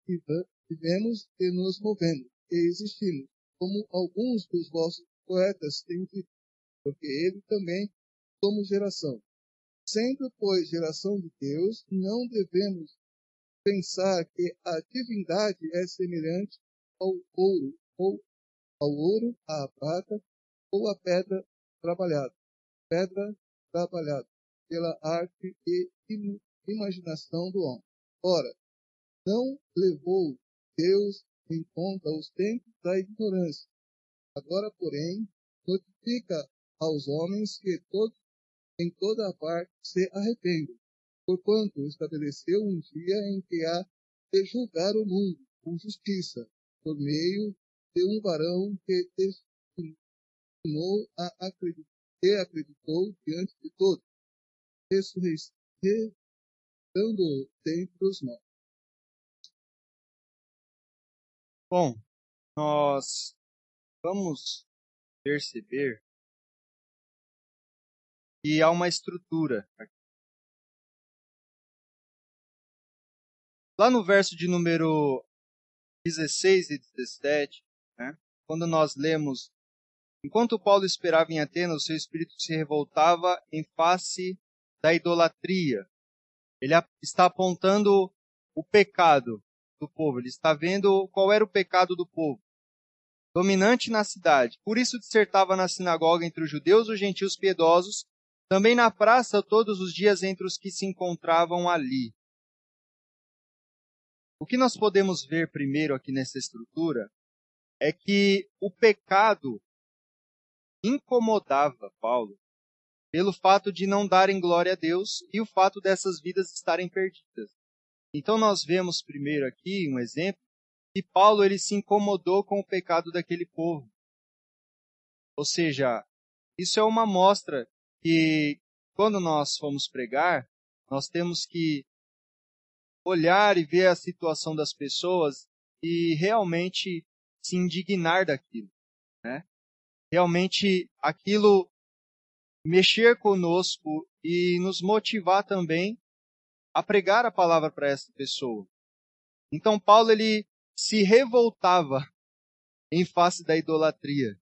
vivemos e nos movemos existimos, como alguns dos vossos poetas têm dito, porque ele também somos geração. Sendo, pois, geração de Deus, não devemos pensar que a divindade é semelhante ao ouro, ou ao ouro, à prata, ou à pedra trabalhada. Pedra trabalhada pela arte e imaginação do homem. Ora, não levou Deus em conta os tempos da ignorância. Agora, porém, notifica aos homens que todos, em toda a parte se arrependem, porquanto estabeleceu um dia em que há de julgar o mundo com justiça, por meio de um varão que testificou a acreditar, que acreditou diante de todos, ressurreição dentre os mortos. Bom, nós vamos perceber que há uma estrutura aqui. Lá no verso de número 16 e 17, né, quando nós lemos: Enquanto Paulo esperava em Atenas, seu espírito se revoltava em face da idolatria. Ele está apontando o pecado do povo, ele está vendo qual era o pecado do povo. Dominante na cidade. Por isso dissertava na sinagoga entre os judeus e os gentios piedosos, também na praça todos os dias entre os que se encontravam ali. O que nós podemos ver primeiro aqui nessa estrutura é que o pecado incomodava Paulo pelo fato de não darem glória a Deus e o fato dessas vidas estarem perdidas. Então nós vemos primeiro aqui um exemplo que Paulo ele se incomodou com o pecado daquele povo. Ou seja, isso é uma mostra que quando nós formos pregar, nós temos que olhar e ver a situação das pessoas e realmente se indignar daquilo, né? Realmente aquilo mexer conosco e nos motivar também a pregar a palavra para essa pessoa. Então Paulo ele se revoltava em face da idolatria.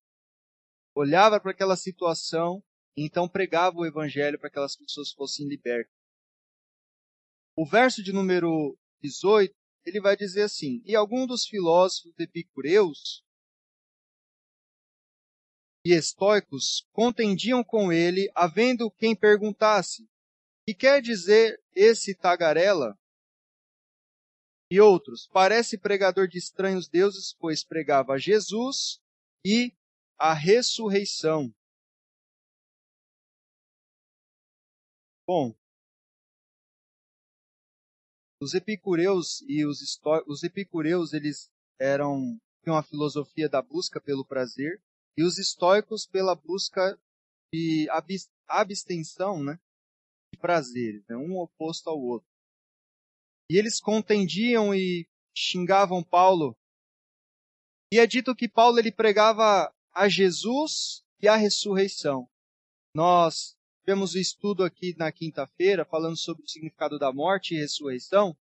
Olhava para aquela situação e então pregava o evangelho para que aquelas pessoas fossem libertas. O verso de número 18, ele vai dizer assim: E alguns dos filósofos epicureus e estoicos contendiam com ele, havendo quem perguntasse: que quer dizer esse tagarela? E outros, parece pregador de estranhos deuses, pois pregava Jesus e a ressurreição. Bom, os epicureus e os, os epicureus eles eram tinham a filosofia da busca pelo prazer e os estoicos pela busca de abstenção, né, prazeres, né? um oposto ao outro. E eles contendiam e xingavam Paulo. E é dito que Paulo ele pregava a Jesus e a ressurreição. Nós tivemos o estudo aqui na quinta-feira falando sobre o significado da morte e ressurreição.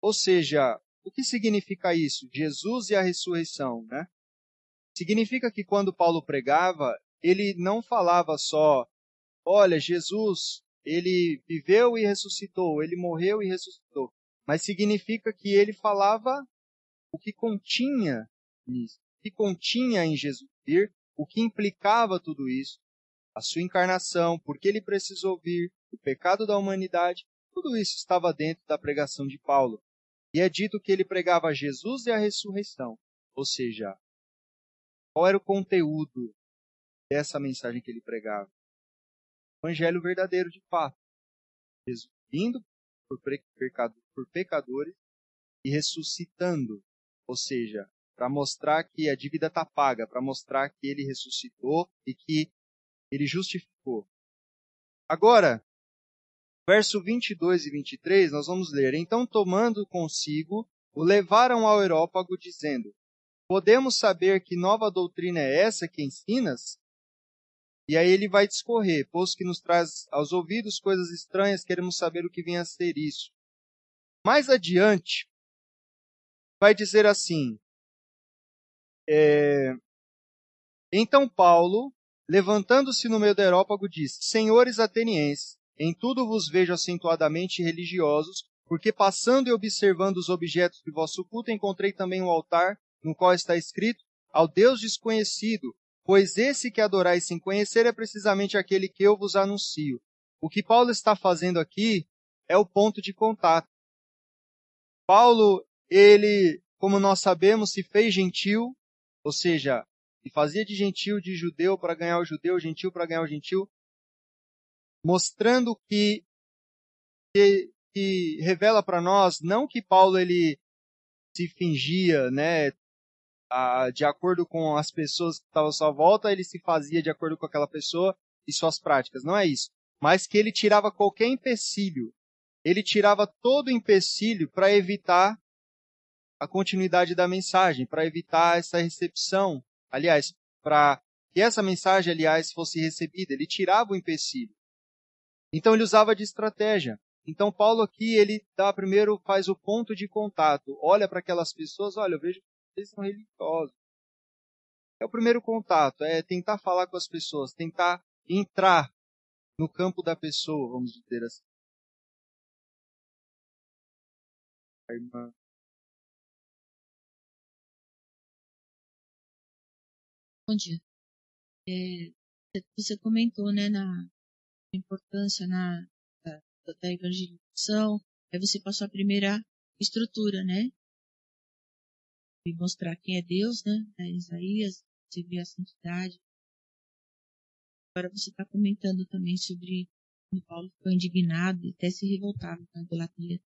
Ou seja, o que significa isso? Jesus e a ressurreição, né? Significa que quando Paulo pregava, ele não falava só, olha, Jesus ele viveu e ressuscitou, ele morreu e ressuscitou. Mas significa que ele falava o que continha nisso, o que continha em Jesus vir, o que implicava tudo isso, a sua encarnação, porque ele precisou vir, o pecado da humanidade, tudo isso estava dentro da pregação de Paulo. E é dito que ele pregava Jesus e a ressurreição. Ou seja, qual era o conteúdo dessa mensagem que ele pregava? Evangelho verdadeiro de fato. Jesus vindo por, por pecadores e ressuscitando, ou seja, para mostrar que a dívida está paga, para mostrar que ele ressuscitou e que ele justificou. Agora, verso 22 e 23, nós vamos ler. Então, tomando consigo, o levaram ao Európago, dizendo: Podemos saber que nova doutrina é essa que ensinas? E aí ele vai discorrer, posto que nos traz aos ouvidos coisas estranhas, queremos saber o que vem a ser isso. Mais adiante, vai dizer assim: é, Então Paulo, levantando-se no meio do aerópago, disse: Senhores atenienses, em tudo vos vejo acentuadamente religiosos, porque passando e observando os objetos de vosso culto, encontrei também um altar, no qual está escrito: Ao Deus desconhecido, pois esse que adorais sem conhecer é precisamente aquele que eu vos anuncio. O que Paulo está fazendo aqui é o ponto de contato. Paulo, ele, como nós sabemos, se fez gentil, ou seja, se fazia de gentil de judeu para ganhar o judeu, gentil para ganhar o gentil, mostrando que, que, que revela para nós não que Paulo ele se fingia, né, de acordo com as pessoas que estavam à sua volta, ele se fazia de acordo com aquela pessoa e suas práticas. Não é isso. Mas que ele tirava qualquer empecilho. Ele tirava todo empecilho para evitar a continuidade da mensagem, para evitar essa recepção. Aliás, para que essa mensagem, aliás, fosse recebida. Ele tirava o empecilho. Então ele usava de estratégia. Então Paulo aqui ele dá primeiro faz o ponto de contato, olha para aquelas pessoas, olha, eu vejo eles são religiosos. É o primeiro contato, é tentar falar com as pessoas, tentar entrar no campo da pessoa, vamos dizer assim. A irmã. Bom dia. É, você comentou, né, na importância na, da, da evangelização, aí você passou a primeira estrutura, né, e mostrar quem é Deus, né? É Isaías, você vê a santidade. Agora você está comentando também sobre quando Paulo ficou indignado e até se revoltava com a idolatria.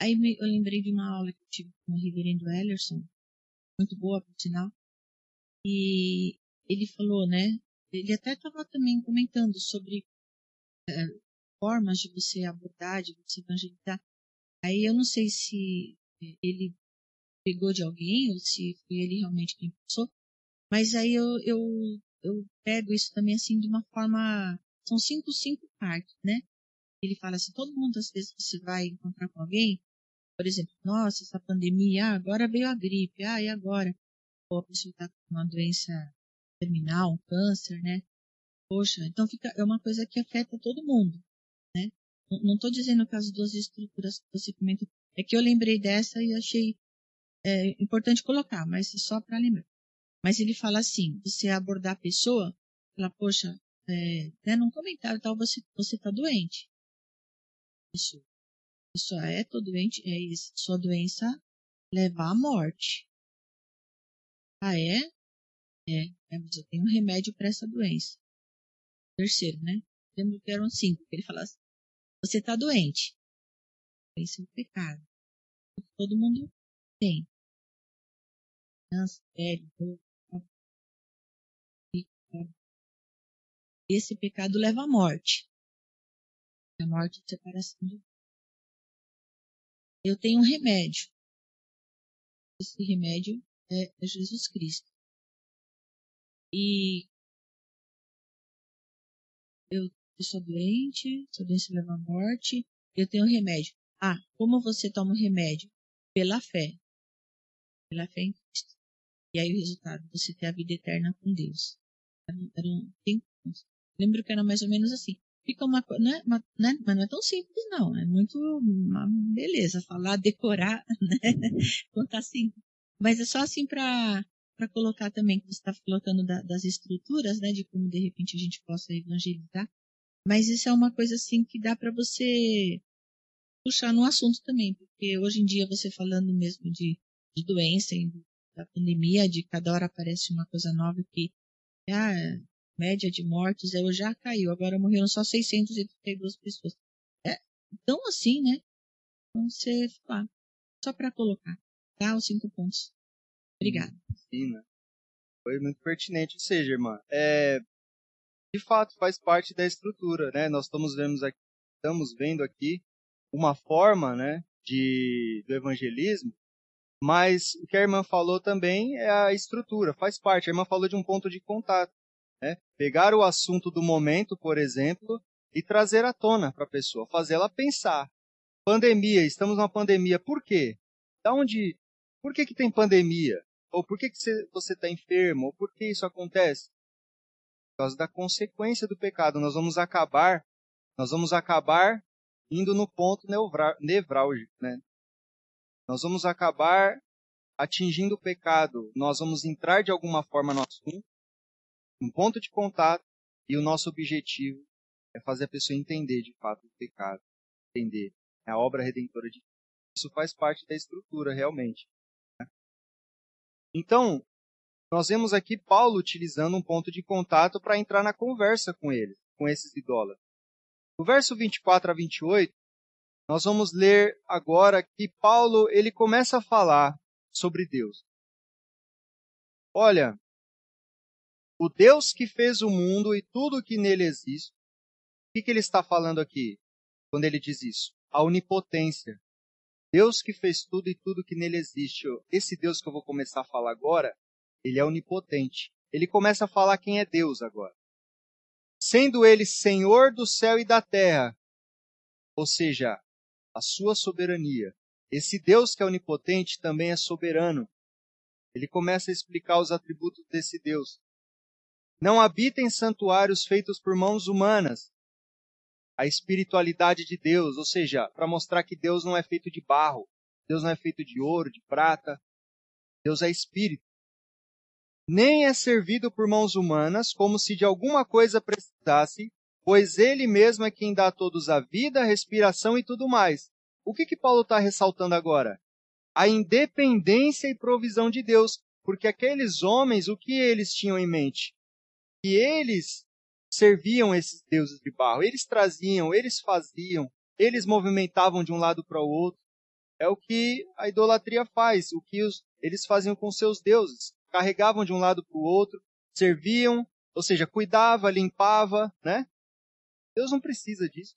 Aí eu lembrei de uma aula que eu tive com o reverendo Ellerson, muito boa, por sinal, e ele falou, né? Ele até estava também comentando sobre é, formas de você abordar, de você evangelizar. Aí eu não sei se ele pegou de alguém, ou se foi ele realmente quem passou. Mas aí eu, eu, eu pego isso também assim de uma forma. São cinco, cinco partes, né? Ele fala assim: todo mundo, às vezes, você vai encontrar com alguém, por exemplo, nossa, essa pandemia, ah, agora veio a gripe, ah, e agora? Ou a pessoa está com uma doença terminal, um câncer, né? Poxa, então fica, é uma coisa que afeta todo mundo, né? Não estou dizendo que as duas estruturas você comentou, é que eu lembrei dessa e achei é importante colocar, mas só para lembrar. Mas ele fala assim, você abordar a pessoa, fala, poxa, é, né, num comentário tal, você você está doente. Isso, isso é, tô doente, é isso, sua doença leva à morte. Ah, é? É, é mas eu tenho um remédio para essa doença. Terceiro, né? Lembro que eram cinco, ele fala assim, você está doente. Esse é o pecado. Todo mundo tem. Criança, velho, esse pecado leva à morte. A morte de separação de Eu tenho um remédio. Esse remédio é, é Jesus Cristo. E eu, eu sou doente, sou doente leva à morte, eu tenho um remédio. Ah, como você toma o um remédio? Pela fé pela fé em Cristo. E aí o resultado, você ter a vida eterna com Deus. Era, um, tem, lembro que era mais ou menos assim. Fica uma coisa, né, mas não é tão simples não, é muito uma beleza falar, decorar, né, contar assim. Mas é só assim para para colocar também que você está colocando da, das estruturas, né, de como de repente a gente possa evangelizar. Mas isso é uma coisa assim que dá para você puxar no assunto também, porque hoje em dia você falando mesmo de de doença, da pandemia, de cada hora aparece uma coisa nova que a ah, média de mortes eu já caiu, agora morreram só 632 pessoas. É, então assim, né? Então você falar, só para colocar, tá? Os cinco pontos. Obrigada. Sim, né? Foi muito pertinente, ou seja, irmã, é, de fato faz parte da estrutura, né? Nós estamos vendo aqui, estamos vendo aqui uma forma, né, de do evangelismo mas o que a irmã falou também é a estrutura, faz parte. A irmã falou de um ponto de contato. Né? Pegar o assunto do momento, por exemplo, e trazer à tona para a pessoa, fazer ela pensar. Pandemia, estamos numa pandemia, por quê? Da onde, por que, que tem pandemia? Ou por que, que você está enfermo? Ou por que isso acontece? Por causa da consequência do pecado. Nós vamos acabar, nós vamos acabar indo no ponto nevrálgico, né? Nós vamos acabar atingindo o pecado. Nós vamos entrar de alguma forma no assunto, um ponto de contato, e o nosso objetivo é fazer a pessoa entender de fato o pecado, entender a obra redentora de Isso faz parte da estrutura, realmente. Né? Então, nós vemos aqui Paulo utilizando um ponto de contato para entrar na conversa com eles, com esses idólatras. No verso 24 a 28, nós vamos ler agora que Paulo ele começa a falar sobre Deus. Olha, o Deus que fez o mundo e tudo que nele existe, o que, que ele está falando aqui quando ele diz isso? A onipotência. Deus que fez tudo e tudo que nele existe. Esse Deus que eu vou começar a falar agora, ele é onipotente. Ele começa a falar quem é Deus agora. Sendo ele Senhor do céu e da terra, ou seja, a sua soberania. Esse Deus que é onipotente também é soberano. Ele começa a explicar os atributos desse Deus. Não habita em santuários feitos por mãos humanas. A espiritualidade de Deus, ou seja, para mostrar que Deus não é feito de barro, Deus não é feito de ouro, de prata. Deus é espírito. Nem é servido por mãos humanas, como se de alguma coisa precisasse, pois ele mesmo é quem dá a todos a vida, a respiração e tudo mais. O que que Paulo está ressaltando agora? A independência e provisão de Deus, porque aqueles homens, o que eles tinham em mente? que eles serviam esses deuses de barro, eles traziam, eles faziam, eles movimentavam de um lado para o outro. É o que a idolatria faz, o que os, eles faziam com seus deuses. Carregavam de um lado para o outro, serviam, ou seja, cuidava, limpava, né? Deus não precisa disso.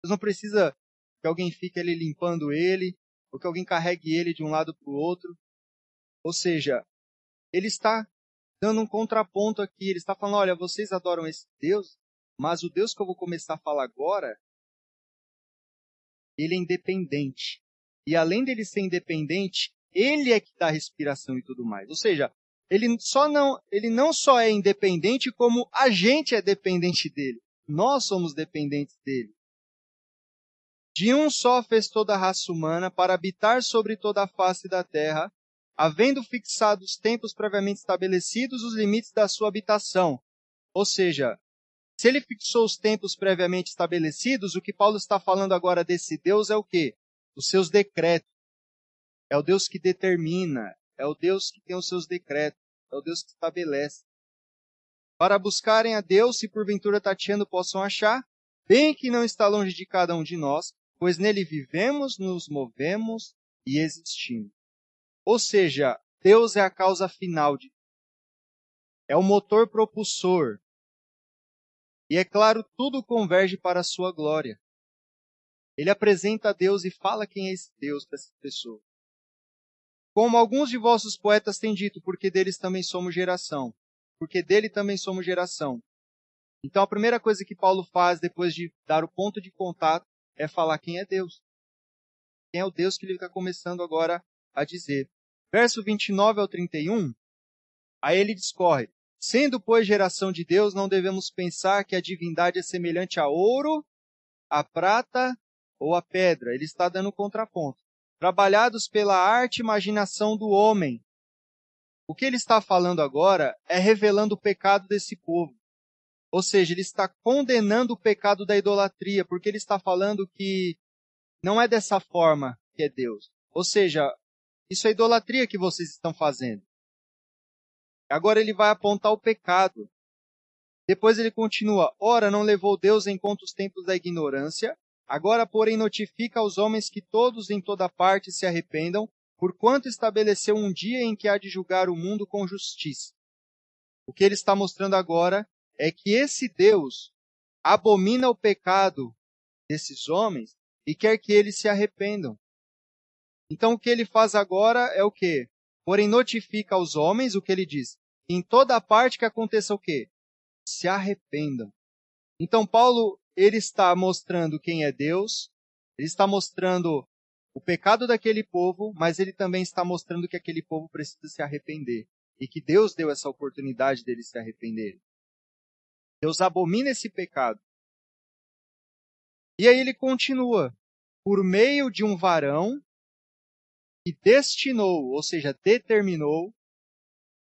Deus não precisa que alguém fique ali limpando ele, ou que alguém carregue ele de um lado para o outro. Ou seja, ele está dando um contraponto aqui. Ele está falando: olha, vocês adoram esse Deus, mas o Deus que eu vou começar a falar agora, ele é independente. E além dele ser independente, ele é que dá respiração e tudo mais. Ou seja, ele só não, ele não só é independente, como a gente é dependente dele. Nós somos dependentes dele. De um só fez toda a raça humana para habitar sobre toda a face da terra, havendo fixado os tempos previamente estabelecidos, os limites da sua habitação. Ou seja, se ele fixou os tempos previamente estabelecidos, o que Paulo está falando agora desse Deus é o quê? Os seus decretos. É o Deus que determina, é o Deus que tem os seus decretos, é o Deus que estabelece. Para buscarem a Deus, se porventura tateando possam achar, bem que não está longe de cada um de nós, pois nele vivemos, nos movemos e existimos. Ou seja, Deus é a causa final de é o motor propulsor. E é claro, tudo converge para a sua glória. Ele apresenta a Deus e fala quem é esse Deus para essa pessoa. Como alguns de vossos poetas têm dito, porque deles também somos geração. Porque dele também somos geração. Então a primeira coisa que Paulo faz depois de dar o ponto de contato é falar quem é Deus. Quem é o Deus que ele está começando agora a dizer. Verso 29 ao 31, aí ele discorre. Sendo, pois, geração de Deus, não devemos pensar que a divindade é semelhante a ouro, a prata ou a pedra. Ele está dando contraponto. Trabalhados pela arte e imaginação do homem. O que ele está falando agora é revelando o pecado desse povo. Ou seja, ele está condenando o pecado da idolatria, porque ele está falando que não é dessa forma que é Deus. Ou seja, isso é idolatria que vocês estão fazendo. Agora ele vai apontar o pecado. Depois ele continua: Ora, não levou Deus em conta os tempos da ignorância, agora, porém, notifica aos homens que todos em toda parte se arrependam, porquanto estabeleceu um dia em que há de julgar o mundo com justiça. O que ele está mostrando agora é que esse Deus abomina o pecado desses homens e quer que eles se arrependam. Então o que ele faz agora é o quê? Porém notifica aos homens o que ele diz. em toda parte que aconteça o quê? Se arrependam. Então Paulo, ele está mostrando quem é Deus, ele está mostrando o pecado daquele povo, mas ele também está mostrando que aquele povo precisa se arrepender e que Deus deu essa oportunidade deles se arrependerem. Deus abomina esse pecado. E aí ele continua, por meio de um varão que destinou, ou seja, determinou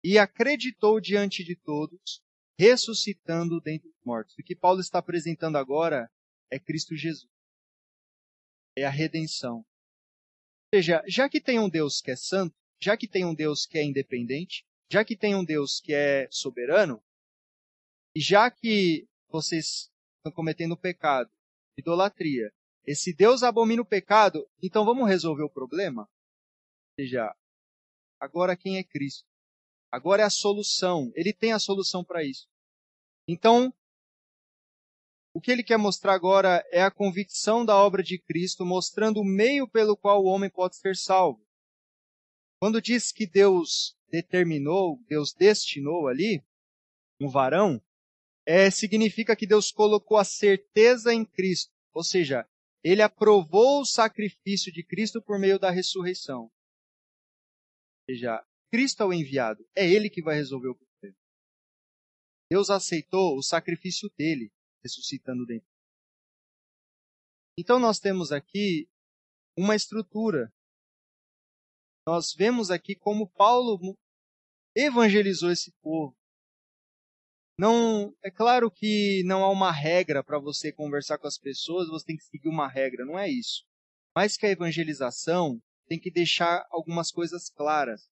e acreditou diante de todos, ressuscitando dentre os mortos. O que Paulo está apresentando agora é Cristo Jesus. É a redenção. Seja, já que tem um Deus que é santo, já que tem um Deus que é independente, já que tem um Deus que é soberano, e já que vocês estão cometendo pecado, idolatria, esse Deus abomina o pecado, então vamos resolver o problema? Ou seja, agora quem é Cristo? Agora é a solução. Ele tem a solução para isso. Então, o que ele quer mostrar agora é a convicção da obra de Cristo, mostrando o meio pelo qual o homem pode ser salvo. Quando diz que Deus determinou, Deus destinou ali, um varão, é, significa que Deus colocou a certeza em Cristo, ou seja, ele aprovou o sacrifício de Cristo por meio da ressurreição. Ou seja, Cristo é o enviado, é ele que vai resolver o problema. Deus aceitou o sacrifício dele, ressuscitando dentro. Então nós temos aqui uma estrutura. Nós vemos aqui como Paulo evangelizou esse povo. Não, é claro que não há uma regra para você conversar com as pessoas, você tem que seguir uma regra, não é isso. Mas que a evangelização tem que deixar algumas coisas claras.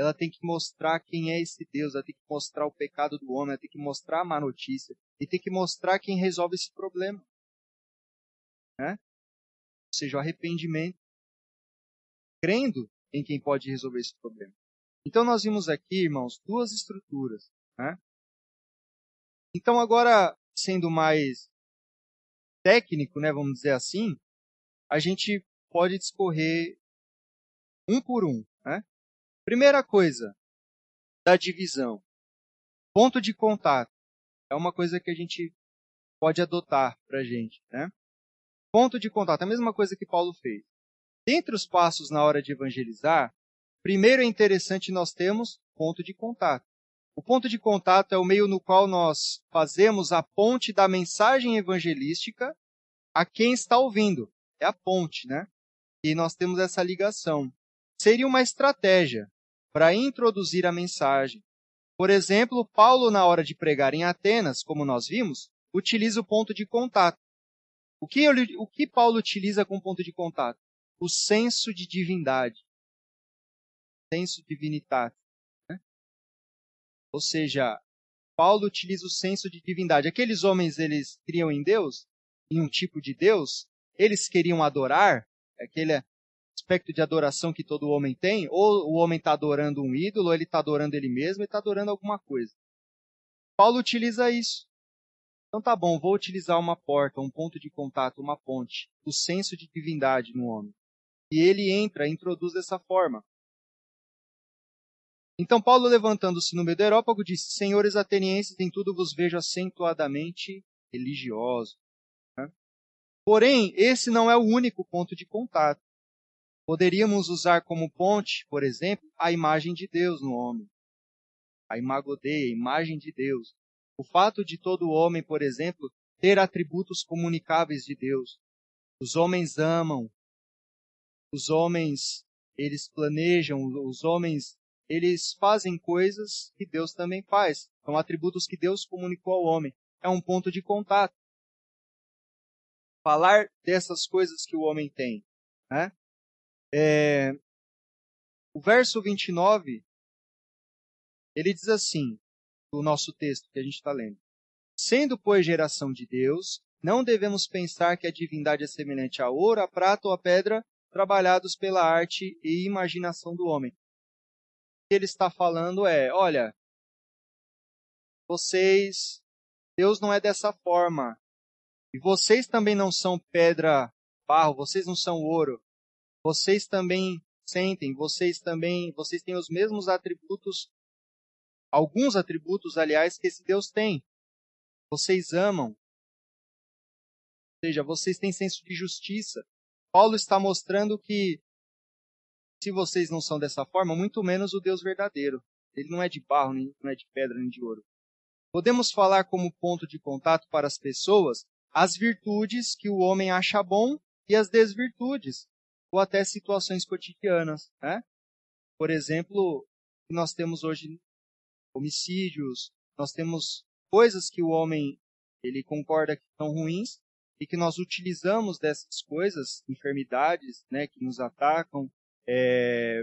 Ela tem que mostrar quem é esse Deus, ela tem que mostrar o pecado do homem, ela tem que mostrar a má notícia e tem que mostrar quem resolve esse problema. Né? Ou seja, o arrependimento. Crendo em quem pode resolver esse problema. Então nós vimos aqui, irmãos, duas estruturas. Né? Então, agora, sendo mais técnico, né, vamos dizer assim, a gente pode discorrer um por um. Primeira coisa, da divisão. Ponto de contato. É uma coisa que a gente pode adotar para a gente. Né? Ponto de contato, a mesma coisa que Paulo fez. Dentre os passos na hora de evangelizar, primeiro é interessante nós temos ponto de contato. O ponto de contato é o meio no qual nós fazemos a ponte da mensagem evangelística a quem está ouvindo. É a ponte, né? E nós temos essa ligação. Seria uma estratégia para introduzir a mensagem. Por exemplo, Paulo, na hora de pregar em Atenas, como nós vimos, utiliza o ponto de contato. O que, o que Paulo utiliza como ponto de contato? O senso de divindade. Senso divinitate. Ou seja, Paulo utiliza o senso de divindade. Aqueles homens, eles criam em Deus, em um tipo de Deus, eles queriam adorar, aquele aspecto de adoração que todo homem tem, ou o homem está adorando um ídolo, ou ele está adorando ele mesmo, ele está adorando alguma coisa. Paulo utiliza isso. Então tá bom, vou utilizar uma porta, um ponto de contato, uma ponte, o senso de divindade no homem. E ele entra, introduz dessa forma. Então Paulo, levantando-se no meio do Aerópago, disse, Senhores atenienses, em tudo vos vejo acentuadamente religiosos. Né? Porém, esse não é o único ponto de contato. Poderíamos usar como ponte, por exemplo, a imagem de Deus no homem. A imagodeia, a imagem de Deus. O fato de todo homem, por exemplo, ter atributos comunicáveis de Deus. Os homens amam, os homens, eles planejam, os homens eles fazem coisas que Deus também faz. São atributos que Deus comunicou ao homem. É um ponto de contato. Falar dessas coisas que o homem tem. Né? É... O verso 29, ele diz assim, no nosso texto que a gente está lendo. Sendo, pois, geração de Deus, não devemos pensar que a divindade é semelhante a ouro, a prata ou a pedra, trabalhados pela arte e imaginação do homem ele está falando é: olha, vocês, Deus não é dessa forma. E vocês também não são pedra, barro, vocês não são ouro. Vocês também sentem, vocês também, vocês têm os mesmos atributos alguns atributos, aliás, que esse Deus tem. Vocês amam. Ou seja, vocês têm senso de justiça. Paulo está mostrando que se vocês não são dessa forma, muito menos o Deus verdadeiro. Ele não é de barro, nem, não é de pedra, nem de ouro. Podemos falar como ponto de contato para as pessoas as virtudes que o homem acha bom e as desvirtudes, ou até situações cotidianas. Né? Por exemplo, nós temos hoje homicídios, nós temos coisas que o homem ele concorda que são ruins e que nós utilizamos dessas coisas, enfermidades, né, que nos atacam, é,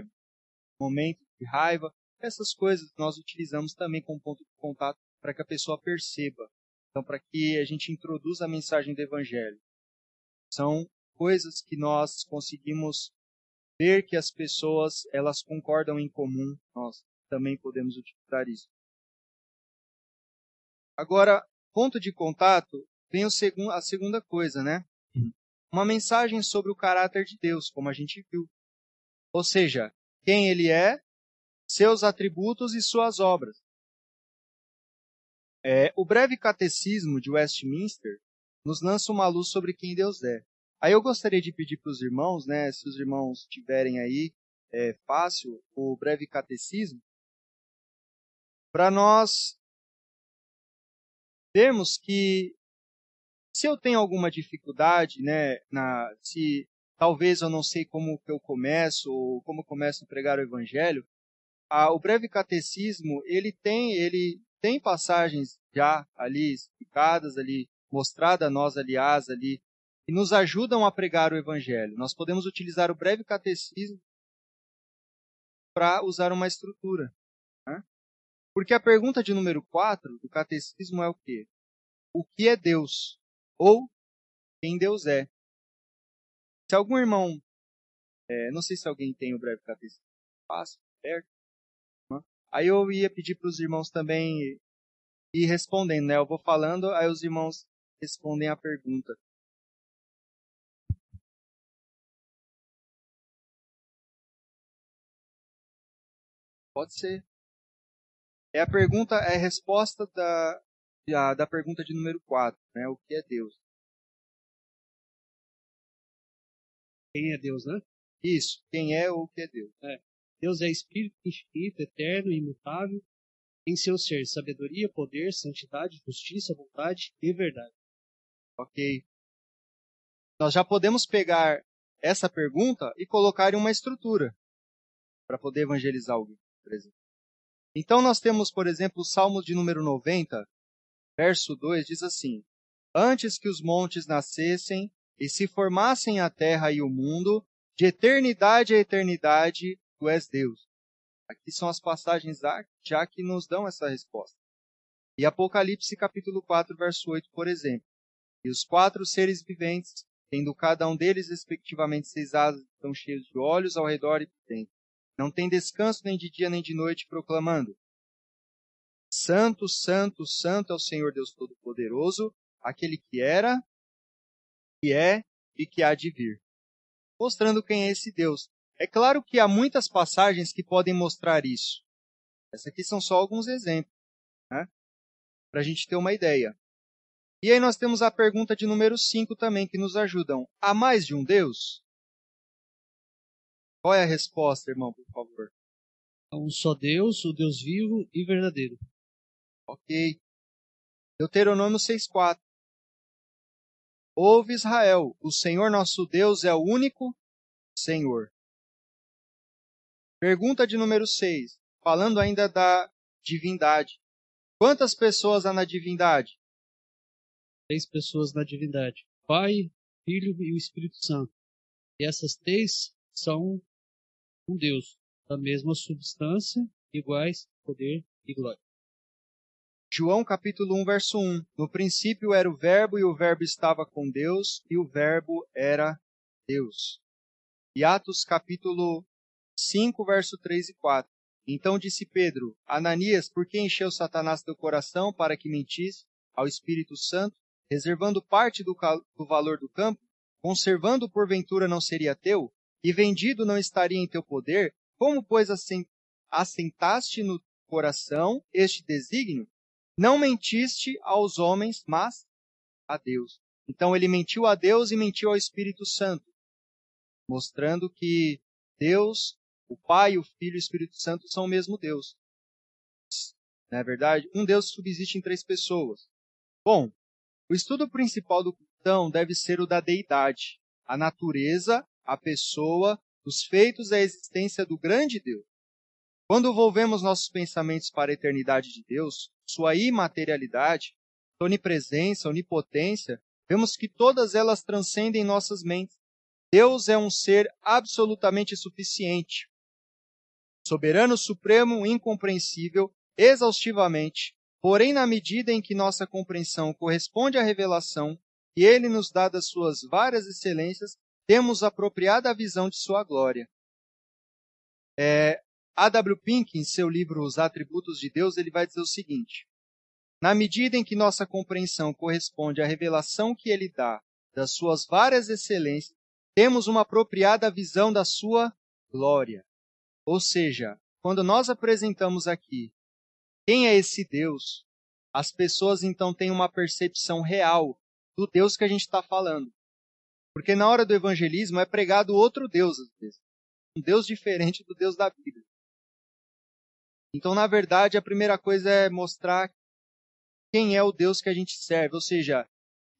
momentos de raiva, essas coisas nós utilizamos também como ponto de contato para que a pessoa perceba. Então, para que a gente introduza a mensagem do Evangelho. São coisas que nós conseguimos ver que as pessoas elas concordam em comum. Nós também podemos utilizar isso. Agora, ponto de contato, vem a segunda coisa, né? Uma mensagem sobre o caráter de Deus, como a gente viu. Ou seja, quem ele é, seus atributos e suas obras. É, o breve catecismo de Westminster nos lança uma luz sobre quem Deus é. Aí eu gostaria de pedir para os irmãos, né, se os irmãos tiverem aí é, fácil o breve catecismo, para nós vermos que se eu tenho alguma dificuldade, né, na, se talvez eu não sei como que eu começo ou como começo a pregar o evangelho, a, o breve catecismo ele tem ele tem passagens já ali explicadas ali mostradas a nós aliás ali que nos ajudam a pregar o evangelho. Nós podemos utilizar o breve catecismo para usar uma estrutura. Né? Porque a pergunta de número 4 do catecismo é o quê? O que é Deus? Ou quem Deus é? Se algum irmão, é, não sei se alguém tem o breve catecismo fácil, perto, né? aí eu ia pedir para os irmãos também ir respondendo, né? Eu vou falando, aí os irmãos respondem a pergunta. Pode ser. É a pergunta, é a resposta da, da, da pergunta de número 4, né? O que é Deus? Quem é Deus, né? Isso, quem é ou o que é Deus? É. Deus é espírito infinito, eterno, imutável, em seu ser sabedoria, poder, santidade, justiça, vontade e verdade. Ok. Nós já podemos pegar essa pergunta e colocar em uma estrutura para poder evangelizar alguém exemplo. Então nós temos, por exemplo, o Salmo de número 90, verso 2 diz assim: Antes que os montes nascessem e se formassem a terra e o mundo, de eternidade a eternidade, tu és Deus. Aqui são as passagens já que nos dão essa resposta. E Apocalipse capítulo 4, verso 8, por exemplo. E os quatro seres viventes, tendo cada um deles respectivamente seis asas, estão cheios de olhos ao redor e por dentro não tem descanso nem de dia nem de noite, proclamando: Santo, Santo, Santo é o Senhor Deus Todo-Poderoso, aquele que era, que é e que há de vir. Mostrando quem é esse Deus. É claro que há muitas passagens que podem mostrar isso. Essas aqui são só alguns exemplos, né? para a gente ter uma ideia. E aí nós temos a pergunta de número 5 também, que nos ajudam. Há mais de um Deus? Qual é a resposta, irmão, por favor? Um só Deus, o Deus vivo e verdadeiro. Ok. Deuteronômio 6,4. Ouve Israel, o Senhor nosso Deus é o único Senhor. Pergunta de número 6. Falando ainda da divindade. Quantas pessoas há na divindade? Três pessoas na divindade: Pai, Filho e o Espírito Santo. E essas três são um Deus, da mesma substância, iguais poder e glória. João capítulo 1, verso 1. No princípio era o Verbo, e o Verbo estava com Deus, e o Verbo era Deus. E Atos capítulo 5, verso 3 e 4. Então disse Pedro, Ananias, por que encheu Satanás teu coração para que mentisse ao Espírito Santo, reservando parte do, do valor do campo? Conservando porventura não seria teu? E vendido não estaria em teu poder, como, pois, assentaste no coração este desígnio, não mentiste aos homens, mas a Deus. Então ele mentiu a Deus e mentiu ao Espírito Santo, mostrando que Deus, o Pai, o Filho e o Espírito Santo são o mesmo Deus. Não é verdade? Um Deus subsiste em três pessoas. Bom, o estudo principal do cristão deve ser o da deidade, a natureza, a pessoa, os feitos a existência do grande Deus. Quando volvemos nossos pensamentos para a eternidade de Deus, sua imaterialidade, sua onipresença, onipotência, vemos que todas elas transcendem nossas mentes. Deus é um ser absolutamente suficiente, soberano, supremo, incompreensível, exaustivamente, porém, na medida em que nossa compreensão corresponde à revelação que ele nos dá das suas várias excelências, temos apropriada visão de sua glória. É, A.W. Pink, em seu livro Os Atributos de Deus, ele vai dizer o seguinte: Na medida em que nossa compreensão corresponde à revelação que ele dá das suas várias excelências, temos uma apropriada visão da sua glória. Ou seja, quando nós apresentamos aqui quem é esse Deus, as pessoas então têm uma percepção real do Deus que a gente está falando. Porque na hora do evangelismo é pregado outro Deus, às vezes. Um Deus diferente do Deus da Bíblia. Então, na verdade, a primeira coisa é mostrar quem é o Deus que a gente serve, ou seja,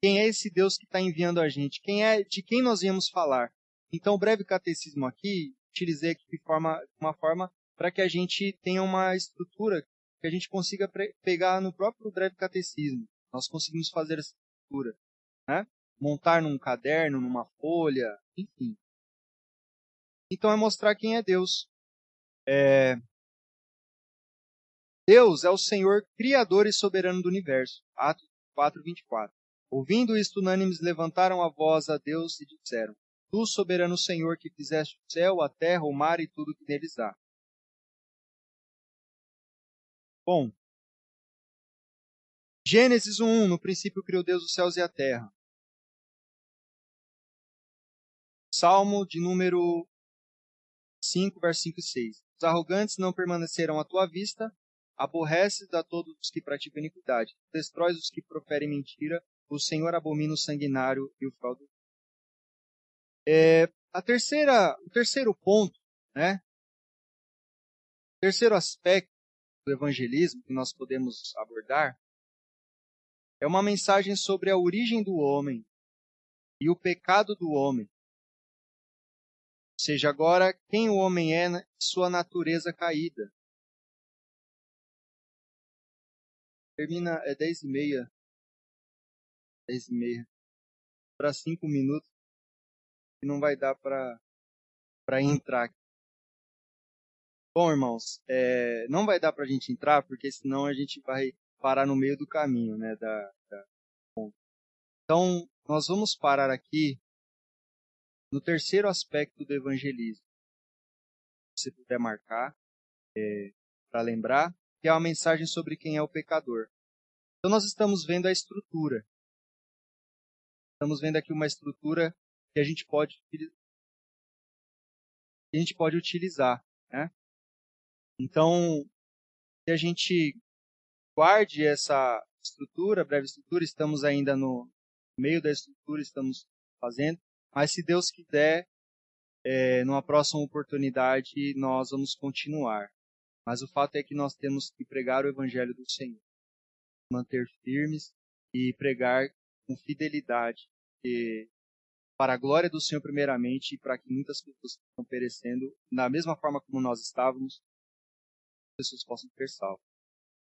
quem é esse Deus que está enviando a gente, quem é de quem nós viemos falar. Então, o breve catecismo aqui, utilizei aqui de forma, uma forma para que a gente tenha uma estrutura que a gente consiga pegar no próprio breve catecismo. Nós conseguimos fazer essa estrutura, né? Montar num caderno, numa folha, enfim. Então é mostrar quem é Deus. É... Deus é o Senhor criador e soberano do universo. Atos 4, 24. Ouvindo isto, unânimes levantaram a voz a Deus e disseram: Tu, soberano Senhor, que fizeste o céu, a terra, o mar e tudo que neles há. Bom, Gênesis 1, no princípio criou Deus os céus e a terra. Salmo de número 5, versículo 6. Os arrogantes não permanecerão à tua vista, aborreces a todos os que praticam iniquidade, destróis os que proferem mentira, o Senhor abomina o sanguinário e o fraudulento. É, a terceira, o terceiro ponto, né? O terceiro aspecto do evangelismo que nós podemos abordar é uma mensagem sobre a origem do homem e o pecado do homem seja, agora quem o homem é na sua natureza caída. Termina, é dez e meia. Dez e meia. Para cinco minutos. Não vai dar para entrar. Bom, irmãos, é, não vai dar para a gente entrar, porque senão a gente vai parar no meio do caminho, né? Da, da... Então, nós vamos parar aqui no terceiro aspecto do evangelismo. Se puder marcar, é, para lembrar, que é uma mensagem sobre quem é o pecador. Então nós estamos vendo a estrutura. Estamos vendo aqui uma estrutura que a gente pode que a gente pode utilizar, né? Então, se a gente guarde essa estrutura, breve estrutura, estamos ainda no meio da estrutura, estamos fazendo, mas se Deus quiser, é, numa próxima oportunidade, nós vamos continuar. Mas o fato é que nós temos que pregar o Evangelho do Senhor, manter firmes e pregar com fidelidade, para a glória do Senhor primeiramente e para que muitas pessoas que estão perecendo, da mesma forma como nós estávamos, pessoas possam ter salvo.